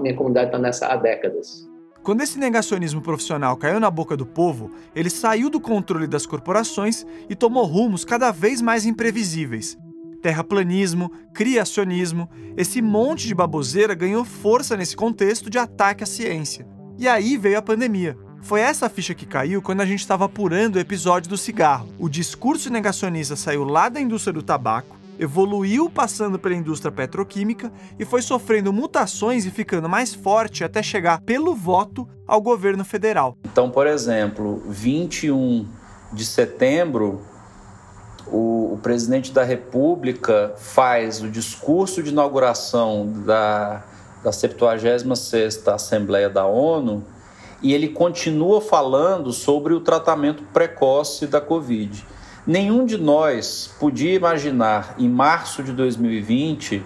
minha comunidade está nessa há décadas. Quando esse negacionismo profissional caiu na boca do povo, ele saiu do controle das corporações e tomou rumos cada vez mais imprevisíveis. Terraplanismo, criacionismo, esse monte de baboseira ganhou força nesse contexto de ataque à ciência. E aí veio a pandemia. Foi essa ficha que caiu quando a gente estava apurando o episódio do cigarro. O discurso negacionista saiu lá da indústria do tabaco, evoluiu passando pela indústria petroquímica e foi sofrendo mutações e ficando mais forte até chegar pelo voto ao governo federal. Então, por exemplo, 21 de setembro, o, o presidente da República faz o discurso de inauguração da, da 76ª Assembleia da ONU e ele continua falando sobre o tratamento precoce da Covid. Nenhum de nós podia imaginar em março de 2020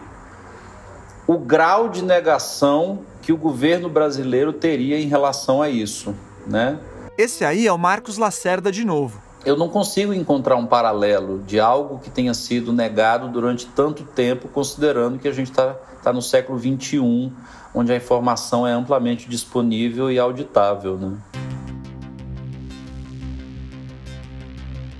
o grau de negação que o governo brasileiro teria em relação a isso, né? Esse aí é o Marcos Lacerda de novo. Eu não consigo encontrar um paralelo de algo que tenha sido negado durante tanto tempo, considerando que a gente está tá no século XXI, onde a informação é amplamente disponível e auditável, né?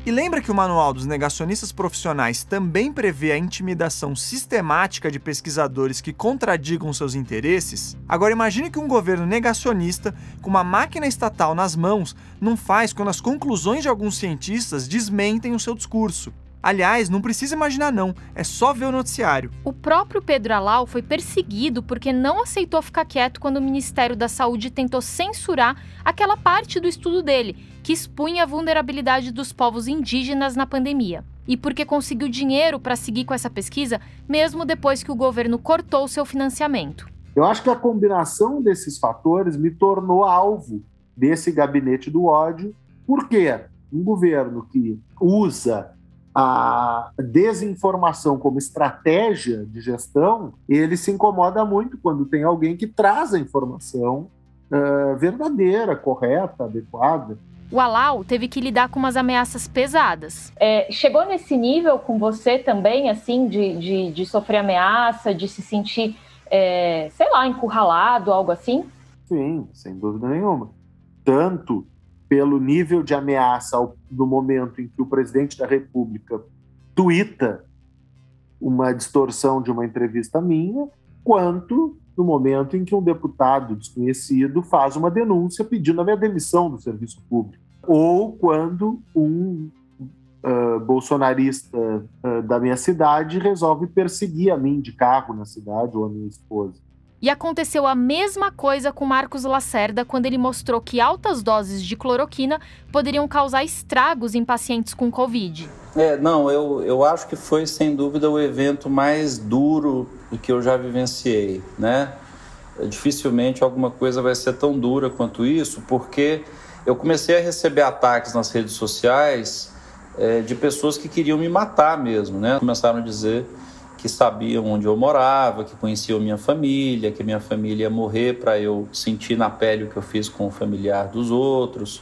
E lembra que o Manual dos Negacionistas Profissionais também prevê a intimidação sistemática de pesquisadores que contradigam seus interesses? Agora imagine que um governo negacionista, com uma máquina estatal nas mãos, não faz quando as conclusões de alguns cientistas desmentem o seu discurso. Aliás, não precisa imaginar não, é só ver o noticiário. O próprio Pedro Alau foi perseguido porque não aceitou ficar quieto quando o Ministério da Saúde tentou censurar aquela parte do estudo dele, que expunha a vulnerabilidade dos povos indígenas na pandemia. E porque conseguiu dinheiro para seguir com essa pesquisa, mesmo depois que o governo cortou seu financiamento. Eu acho que a combinação desses fatores me tornou alvo desse gabinete do ódio, porque um governo que usa a desinformação como estratégia de gestão, ele se incomoda muito quando tem alguém que traz a informação uh, verdadeira, correta, adequada. O Alau teve que lidar com umas ameaças pesadas. É, chegou nesse nível com você também, assim, de, de, de sofrer ameaça, de se sentir, é, sei lá, encurralado, algo assim? Sim, sem dúvida nenhuma. Tanto pelo nível de ameaça ao, no momento em que o presidente da República tuita uma distorção de uma entrevista minha, quanto no momento em que um deputado desconhecido faz uma denúncia pedindo a minha demissão do serviço público, ou quando um uh, bolsonarista uh, da minha cidade resolve perseguir a mim de carro na cidade ou a minha esposa. E aconteceu a mesma coisa com Marcos Lacerda quando ele mostrou que altas doses de cloroquina poderiam causar estragos em pacientes com Covid. É, não, eu, eu acho que foi sem dúvida o evento mais duro que eu já vivenciei, né? Dificilmente alguma coisa vai ser tão dura quanto isso, porque eu comecei a receber ataques nas redes sociais é, de pessoas que queriam me matar mesmo, né? Começaram a dizer que sabiam onde eu morava, que conheciam minha família, que minha família ia morrer para eu sentir na pele o que eu fiz com o familiar dos outros.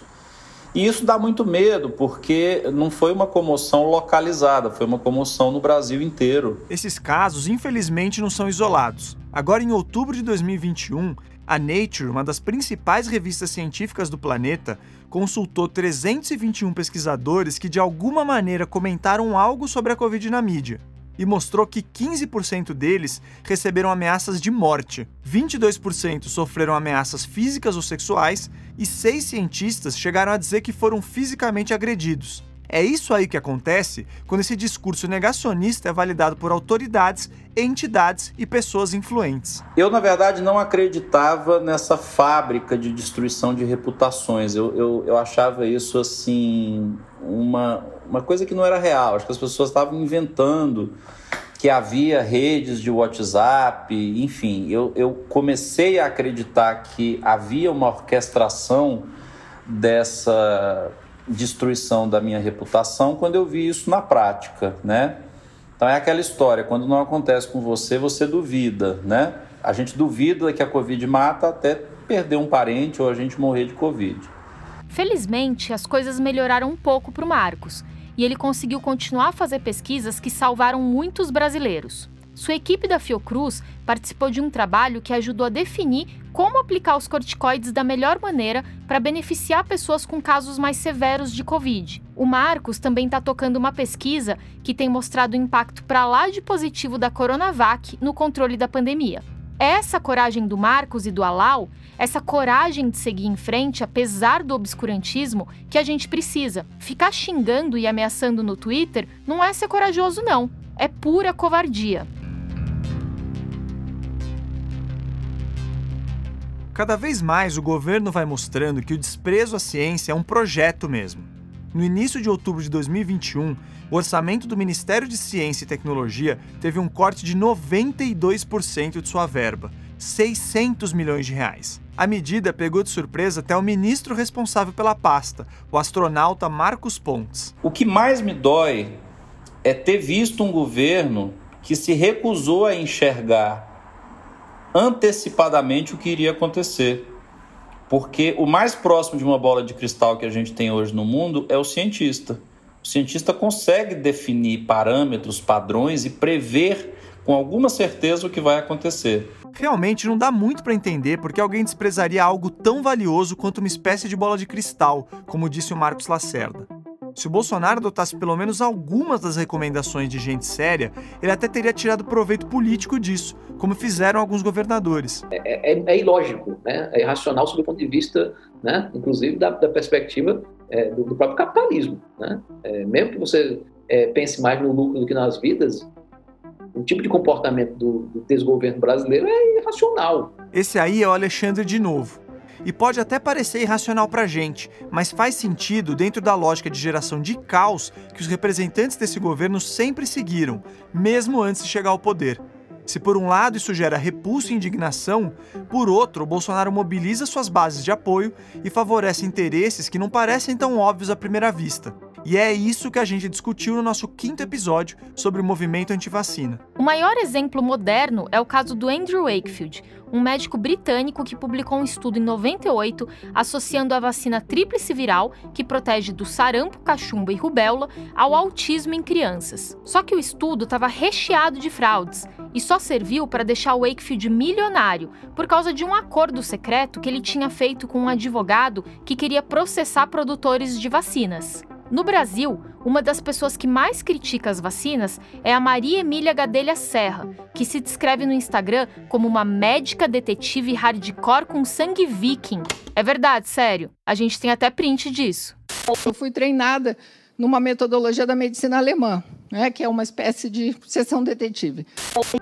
E isso dá muito medo, porque não foi uma comoção localizada, foi uma comoção no Brasil inteiro. Esses casos, infelizmente, não são isolados. Agora, em outubro de 2021, a Nature, uma das principais revistas científicas do planeta, consultou 321 pesquisadores que de alguma maneira comentaram algo sobre a Covid na mídia e mostrou que 15% deles receberam ameaças de morte, 22% sofreram ameaças físicas ou sexuais e seis cientistas chegaram a dizer que foram fisicamente agredidos. É isso aí que acontece quando esse discurso negacionista é validado por autoridades, entidades e pessoas influentes. Eu, na verdade, não acreditava nessa fábrica de destruição de reputações. Eu, eu, eu achava isso assim uma, uma coisa que não era real. Acho que as pessoas estavam inventando que havia redes de WhatsApp, enfim, eu, eu comecei a acreditar que havia uma orquestração dessa destruição da minha reputação quando eu vi isso na prática, né? Então é aquela história, quando não acontece com você, você duvida, né? A gente duvida que a Covid mata até perder um parente ou a gente morrer de Covid. Felizmente, as coisas melhoraram um pouco para o Marcos e ele conseguiu continuar a fazer pesquisas que salvaram muitos brasileiros. Sua equipe da Fiocruz participou de um trabalho que ajudou a definir como aplicar os corticoides da melhor maneira para beneficiar pessoas com casos mais severos de Covid. O Marcos também está tocando uma pesquisa que tem mostrado o impacto para lá de positivo da Coronavac no controle da pandemia. Essa coragem do Marcos e do Alau, essa coragem de seguir em frente apesar do obscurantismo que a gente precisa. Ficar xingando e ameaçando no Twitter não é ser corajoso, não. É pura covardia. Cada vez mais o governo vai mostrando que o desprezo à ciência é um projeto mesmo. No início de outubro de 2021, o orçamento do Ministério de Ciência e Tecnologia teve um corte de 92% de sua verba, 600 milhões de reais. A medida pegou de surpresa até o ministro responsável pela pasta, o astronauta Marcos Pontes. O que mais me dói é ter visto um governo que se recusou a enxergar antecipadamente o que iria acontecer. Porque o mais próximo de uma bola de cristal que a gente tem hoje no mundo é o cientista. O cientista consegue definir parâmetros, padrões e prever com alguma certeza o que vai acontecer. Realmente não dá muito para entender porque alguém desprezaria algo tão valioso quanto uma espécie de bola de cristal, como disse o Marcos Lacerda. Se o Bolsonaro adotasse pelo menos algumas das recomendações de gente séria, ele até teria tirado proveito político disso, como fizeram alguns governadores. É, é, é ilógico, né? é irracional sob o ponto de vista, né? inclusive da, da perspectiva é, do, do, próprio capitalismo. Né? É, mesmo que você é, pense mais no lucro do que nas vidas, o tipo de comportamento do, do desgoverno brasileiro é irracional. Esse aí é o Alexandre de novo. E pode até parecer irracional para gente, mas faz sentido dentro da lógica de geração de caos que os representantes desse governo sempre seguiram, mesmo antes de chegar ao poder. Se por um lado isso gera repulso e indignação, por outro, Bolsonaro mobiliza suas bases de apoio e favorece interesses que não parecem tão óbvios à primeira vista. E é isso que a gente discutiu no nosso quinto episódio sobre o movimento antivacina. O maior exemplo moderno é o caso do Andrew Wakefield, um médico britânico que publicou um estudo em 98 associando a vacina tríplice viral, que protege do sarampo, cachumba e rubéola, ao autismo em crianças. Só que o estudo estava recheado de fraudes e só serviu para deixar Wakefield milionário por causa de um acordo secreto que ele tinha feito com um advogado que queria processar produtores de vacinas. No Brasil, uma das pessoas que mais critica as vacinas é a Maria Emília Gadelha Serra, que se descreve no Instagram como uma médica detetive hardcore com sangue viking. É verdade, sério. A gente tem até print disso. Eu fui treinada numa metodologia da medicina alemã, né, que é uma espécie de sessão detetive.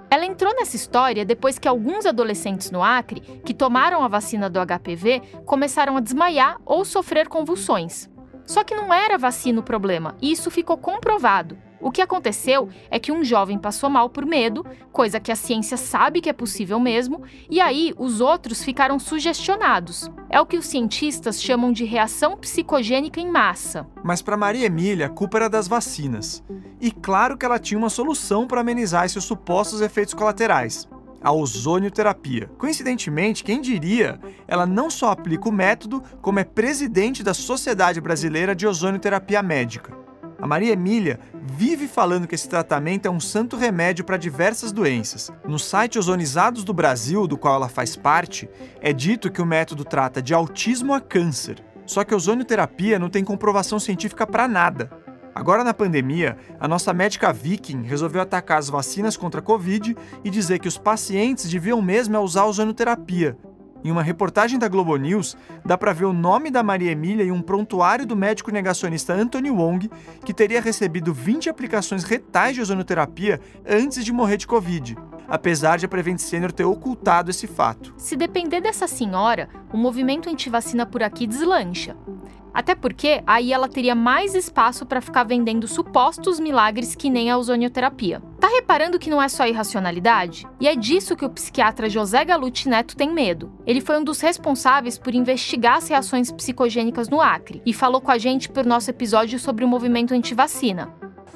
Ela entrou nessa história depois que alguns adolescentes no Acre, que tomaram a vacina do HPV, começaram a desmaiar ou sofrer convulsões. Só que não era vacina o problema, e isso ficou comprovado. O que aconteceu é que um jovem passou mal por medo, coisa que a ciência sabe que é possível mesmo, e aí os outros ficaram sugestionados. É o que os cientistas chamam de reação psicogênica em massa. Mas para Maria Emília, a culpa era das vacinas. E claro que ela tinha uma solução para amenizar esses supostos efeitos colaterais a ozonioterapia. Coincidentemente, quem diria, ela não só aplica o método, como é presidente da Sociedade Brasileira de Ozonioterapia Médica. A Maria Emília vive falando que esse tratamento é um santo remédio para diversas doenças. No site Ozonizados do Brasil, do qual ela faz parte, é dito que o método trata de autismo a câncer. Só que a ozonioterapia não tem comprovação científica para nada. Agora na pandemia, a nossa médica Viking resolveu atacar as vacinas contra a Covid e dizer que os pacientes deviam mesmo usar ozonoterapia. Em uma reportagem da Globo News, dá para ver o nome da Maria Emília e um prontuário do médico negacionista Anthony Wong, que teria recebido 20 aplicações retais de ozonoterapia antes de morrer de Covid, apesar de a Prevent Senior ter ocultado esse fato. Se depender dessa senhora, o movimento antivacina por aqui deslancha. Até porque aí ela teria mais espaço para ficar vendendo supostos milagres que nem a ozonioterapia. Tá reparando que não é só irracionalidade? E é disso que o psiquiatra José Galute Neto tem medo. Ele foi um dos responsáveis por investigar as reações psicogênicas no Acre e falou com a gente por nosso episódio sobre o movimento antivacina.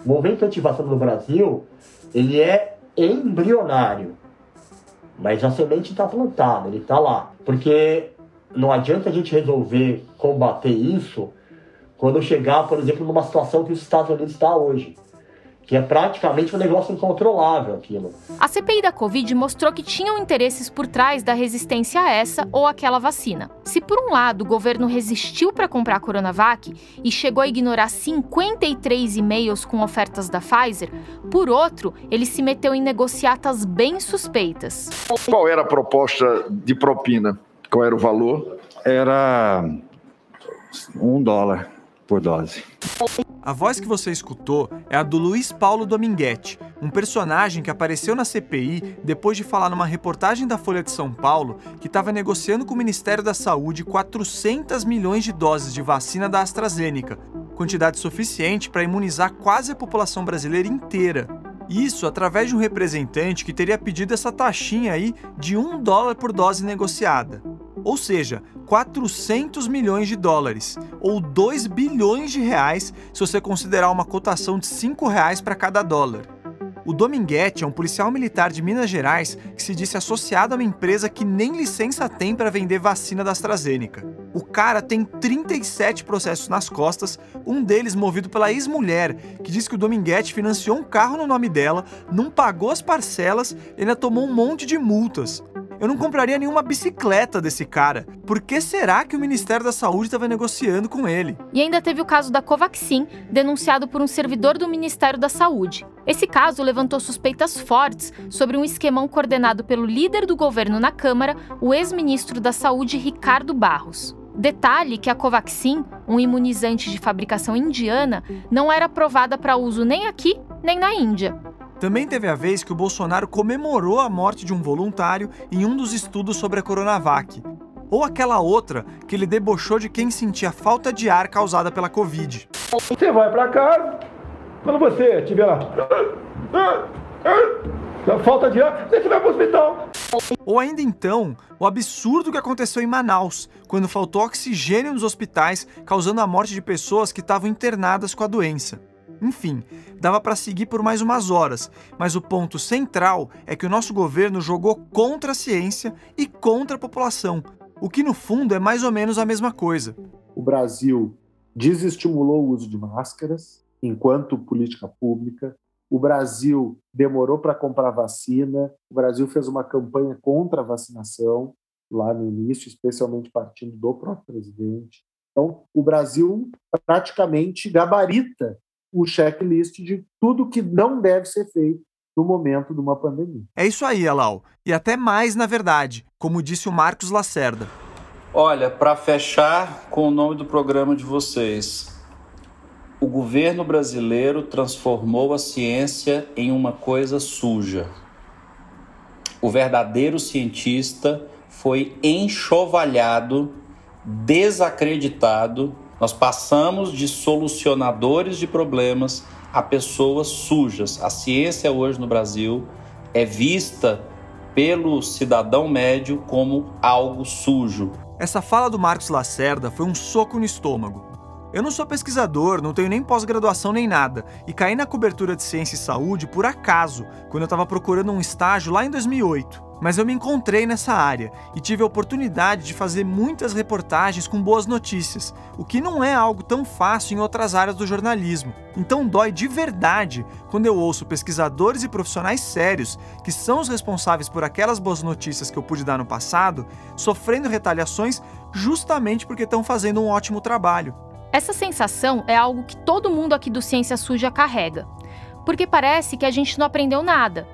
O movimento antivacina no Brasil, ele é embrionário. Mas a semente está plantada, ele está lá. Porque não adianta a gente resolver combater isso quando chegar, por exemplo, numa situação que os Estados Unidos está hoje que é praticamente um negócio incontrolável aquilo. A CPI da Covid mostrou que tinham interesses por trás da resistência a essa ou aquela vacina. Se por um lado o governo resistiu para comprar a Coronavac e chegou a ignorar 53 e-mails com ofertas da Pfizer, por outro, ele se meteu em negociatas bem suspeitas. Qual era a proposta de propina? Qual era o valor? Era um dólar por dose. A voz que você escutou é a do Luiz Paulo Dominguete, um personagem que apareceu na CPI depois de falar numa reportagem da Folha de São Paulo que estava negociando com o Ministério da Saúde 400 milhões de doses de vacina da AstraZeneca, quantidade suficiente para imunizar quase a população brasileira inteira. Isso através de um representante que teria pedido essa taxinha aí de um dólar por dose negociada ou seja, 400 milhões de dólares, ou 2 bilhões de reais se você considerar uma cotação de 5 reais para cada dólar. O Dominguete é um policial militar de Minas Gerais que se disse associado a uma empresa que nem licença tem para vender vacina da AstraZeneca. O cara tem 37 processos nas costas, um deles movido pela ex-mulher, que diz que o Dominguete financiou um carro no nome dela, não pagou as parcelas e ainda tomou um monte de multas. Eu não compraria nenhuma bicicleta desse cara. Por que será que o Ministério da Saúde estava negociando com ele? E ainda teve o caso da Covaxin, denunciado por um servidor do Ministério da Saúde. Esse caso levantou suspeitas fortes sobre um esquemão coordenado pelo líder do governo na Câmara, o ex-ministro da Saúde Ricardo Barros. Detalhe que a Covaxin, um imunizante de fabricação indiana, não era aprovada para uso nem aqui nem na Índia. Também teve a vez que o Bolsonaro comemorou a morte de um voluntário em um dos estudos sobre a Coronavac. Ou aquela outra que ele debochou de quem sentia falta de ar causada pela Covid. Você vai para casa, quando você estiver lá, falta de ar, você vai para o hospital. Ou ainda então, o absurdo que aconteceu em Manaus, quando faltou oxigênio nos hospitais, causando a morte de pessoas que estavam internadas com a doença. Enfim, dava para seguir por mais umas horas, mas o ponto central é que o nosso governo jogou contra a ciência e contra a população, o que no fundo é mais ou menos a mesma coisa. O Brasil desestimulou o uso de máscaras enquanto política pública. O Brasil demorou para comprar vacina. O Brasil fez uma campanha contra a vacinação lá no início, especialmente partindo do próprio presidente. Então, o Brasil praticamente gabarita o checklist de tudo que não deve ser feito no momento de uma pandemia. É isso aí, Alau. E até mais, na verdade, como disse o Marcos Lacerda. Olha, para fechar com o nome do programa de vocês, o governo brasileiro transformou a ciência em uma coisa suja. O verdadeiro cientista foi enxovalhado, desacreditado nós passamos de solucionadores de problemas a pessoas sujas. A ciência hoje no Brasil é vista pelo cidadão médio como algo sujo. Essa fala do Marcos Lacerda foi um soco no estômago. Eu não sou pesquisador, não tenho nem pós-graduação nem nada, e caí na cobertura de ciência e saúde por acaso, quando eu estava procurando um estágio lá em 2008. Mas eu me encontrei nessa área e tive a oportunidade de fazer muitas reportagens com boas notícias, o que não é algo tão fácil em outras áreas do jornalismo. Então dói de verdade quando eu ouço pesquisadores e profissionais sérios, que são os responsáveis por aquelas boas notícias que eu pude dar no passado, sofrendo retaliações justamente porque estão fazendo um ótimo trabalho. Essa sensação é algo que todo mundo aqui do Ciência Suja carrega. Porque parece que a gente não aprendeu nada,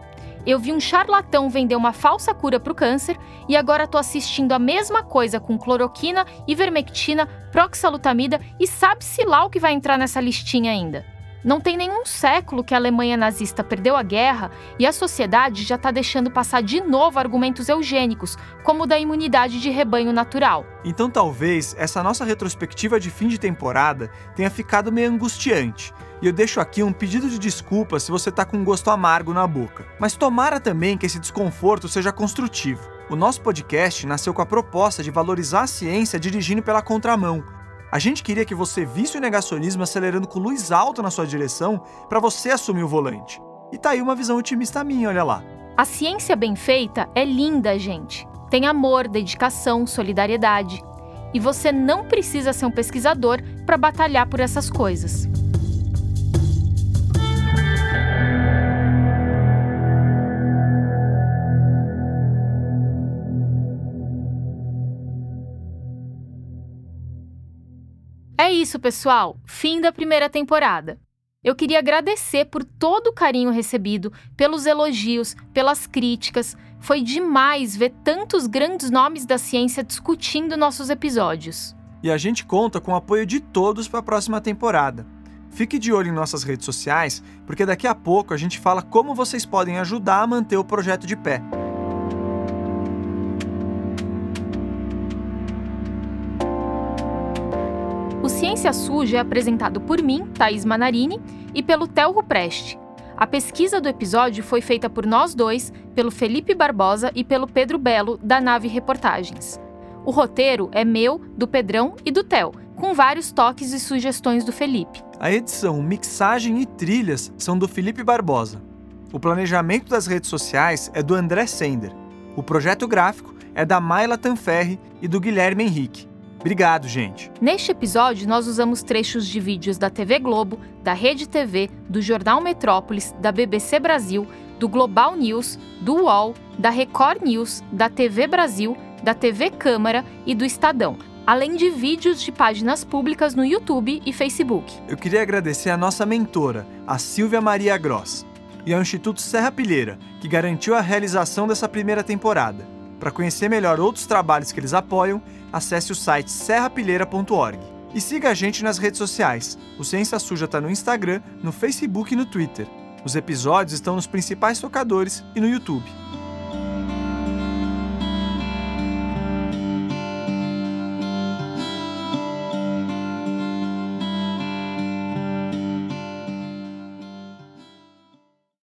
eu vi um charlatão vender uma falsa cura para o câncer e agora estou assistindo a mesma coisa com cloroquina, ivermectina, proxalutamida e sabe-se lá o que vai entrar nessa listinha ainda. Não tem nenhum século que a Alemanha nazista perdeu a guerra e a sociedade já está deixando passar de novo argumentos eugênicos, como o da imunidade de rebanho natural. Então talvez essa nossa retrospectiva de fim de temporada tenha ficado meio angustiante. E eu deixo aqui um pedido de desculpa se você está com um gosto amargo na boca. Mas tomara também que esse desconforto seja construtivo. O nosso podcast nasceu com a proposta de valorizar a ciência dirigindo pela contramão a gente queria que você visse o negacionismo acelerando com luz alta na sua direção para você assumir o volante. E tá aí uma visão otimista minha, olha lá. A ciência bem feita é linda, gente. Tem amor, dedicação, solidariedade. E você não precisa ser um pesquisador para batalhar por essas coisas. É isso, pessoal. Fim da primeira temporada. Eu queria agradecer por todo o carinho recebido, pelos elogios, pelas críticas. Foi demais ver tantos grandes nomes da ciência discutindo nossos episódios. E a gente conta com o apoio de todos para a próxima temporada. Fique de olho em nossas redes sociais, porque daqui a pouco a gente fala como vocês podem ajudar a manter o projeto de pé. Ciência Suja é apresentado por mim, Thaís Manarini, e pelo Telro Preste. A pesquisa do episódio foi feita por nós dois, pelo Felipe Barbosa e pelo Pedro Belo, da Nave Reportagens. O roteiro é meu, do Pedrão e do Tel, com vários toques e sugestões do Felipe. A edição, mixagem e trilhas são do Felipe Barbosa. O planejamento das redes sociais é do André Sender. O projeto gráfico é da Mayla Tanferri e do Guilherme Henrique. Obrigado, gente. Neste episódio, nós usamos trechos de vídeos da TV Globo, da Rede TV, do Jornal Metrópolis, da BBC Brasil, do Global News, do UOL, da Record News, da TV Brasil, da TV Câmara e do Estadão, além de vídeos de páginas públicas no YouTube e Facebook. Eu queria agradecer a nossa mentora, a Silvia Maria Gross, e ao Instituto Serra Pilheira, que garantiu a realização dessa primeira temporada. Para conhecer melhor outros trabalhos que eles apoiam, acesse o site serrapilheira.org. E siga a gente nas redes sociais. O Ciência Suja está no Instagram, no Facebook e no Twitter. Os episódios estão nos principais tocadores e no YouTube.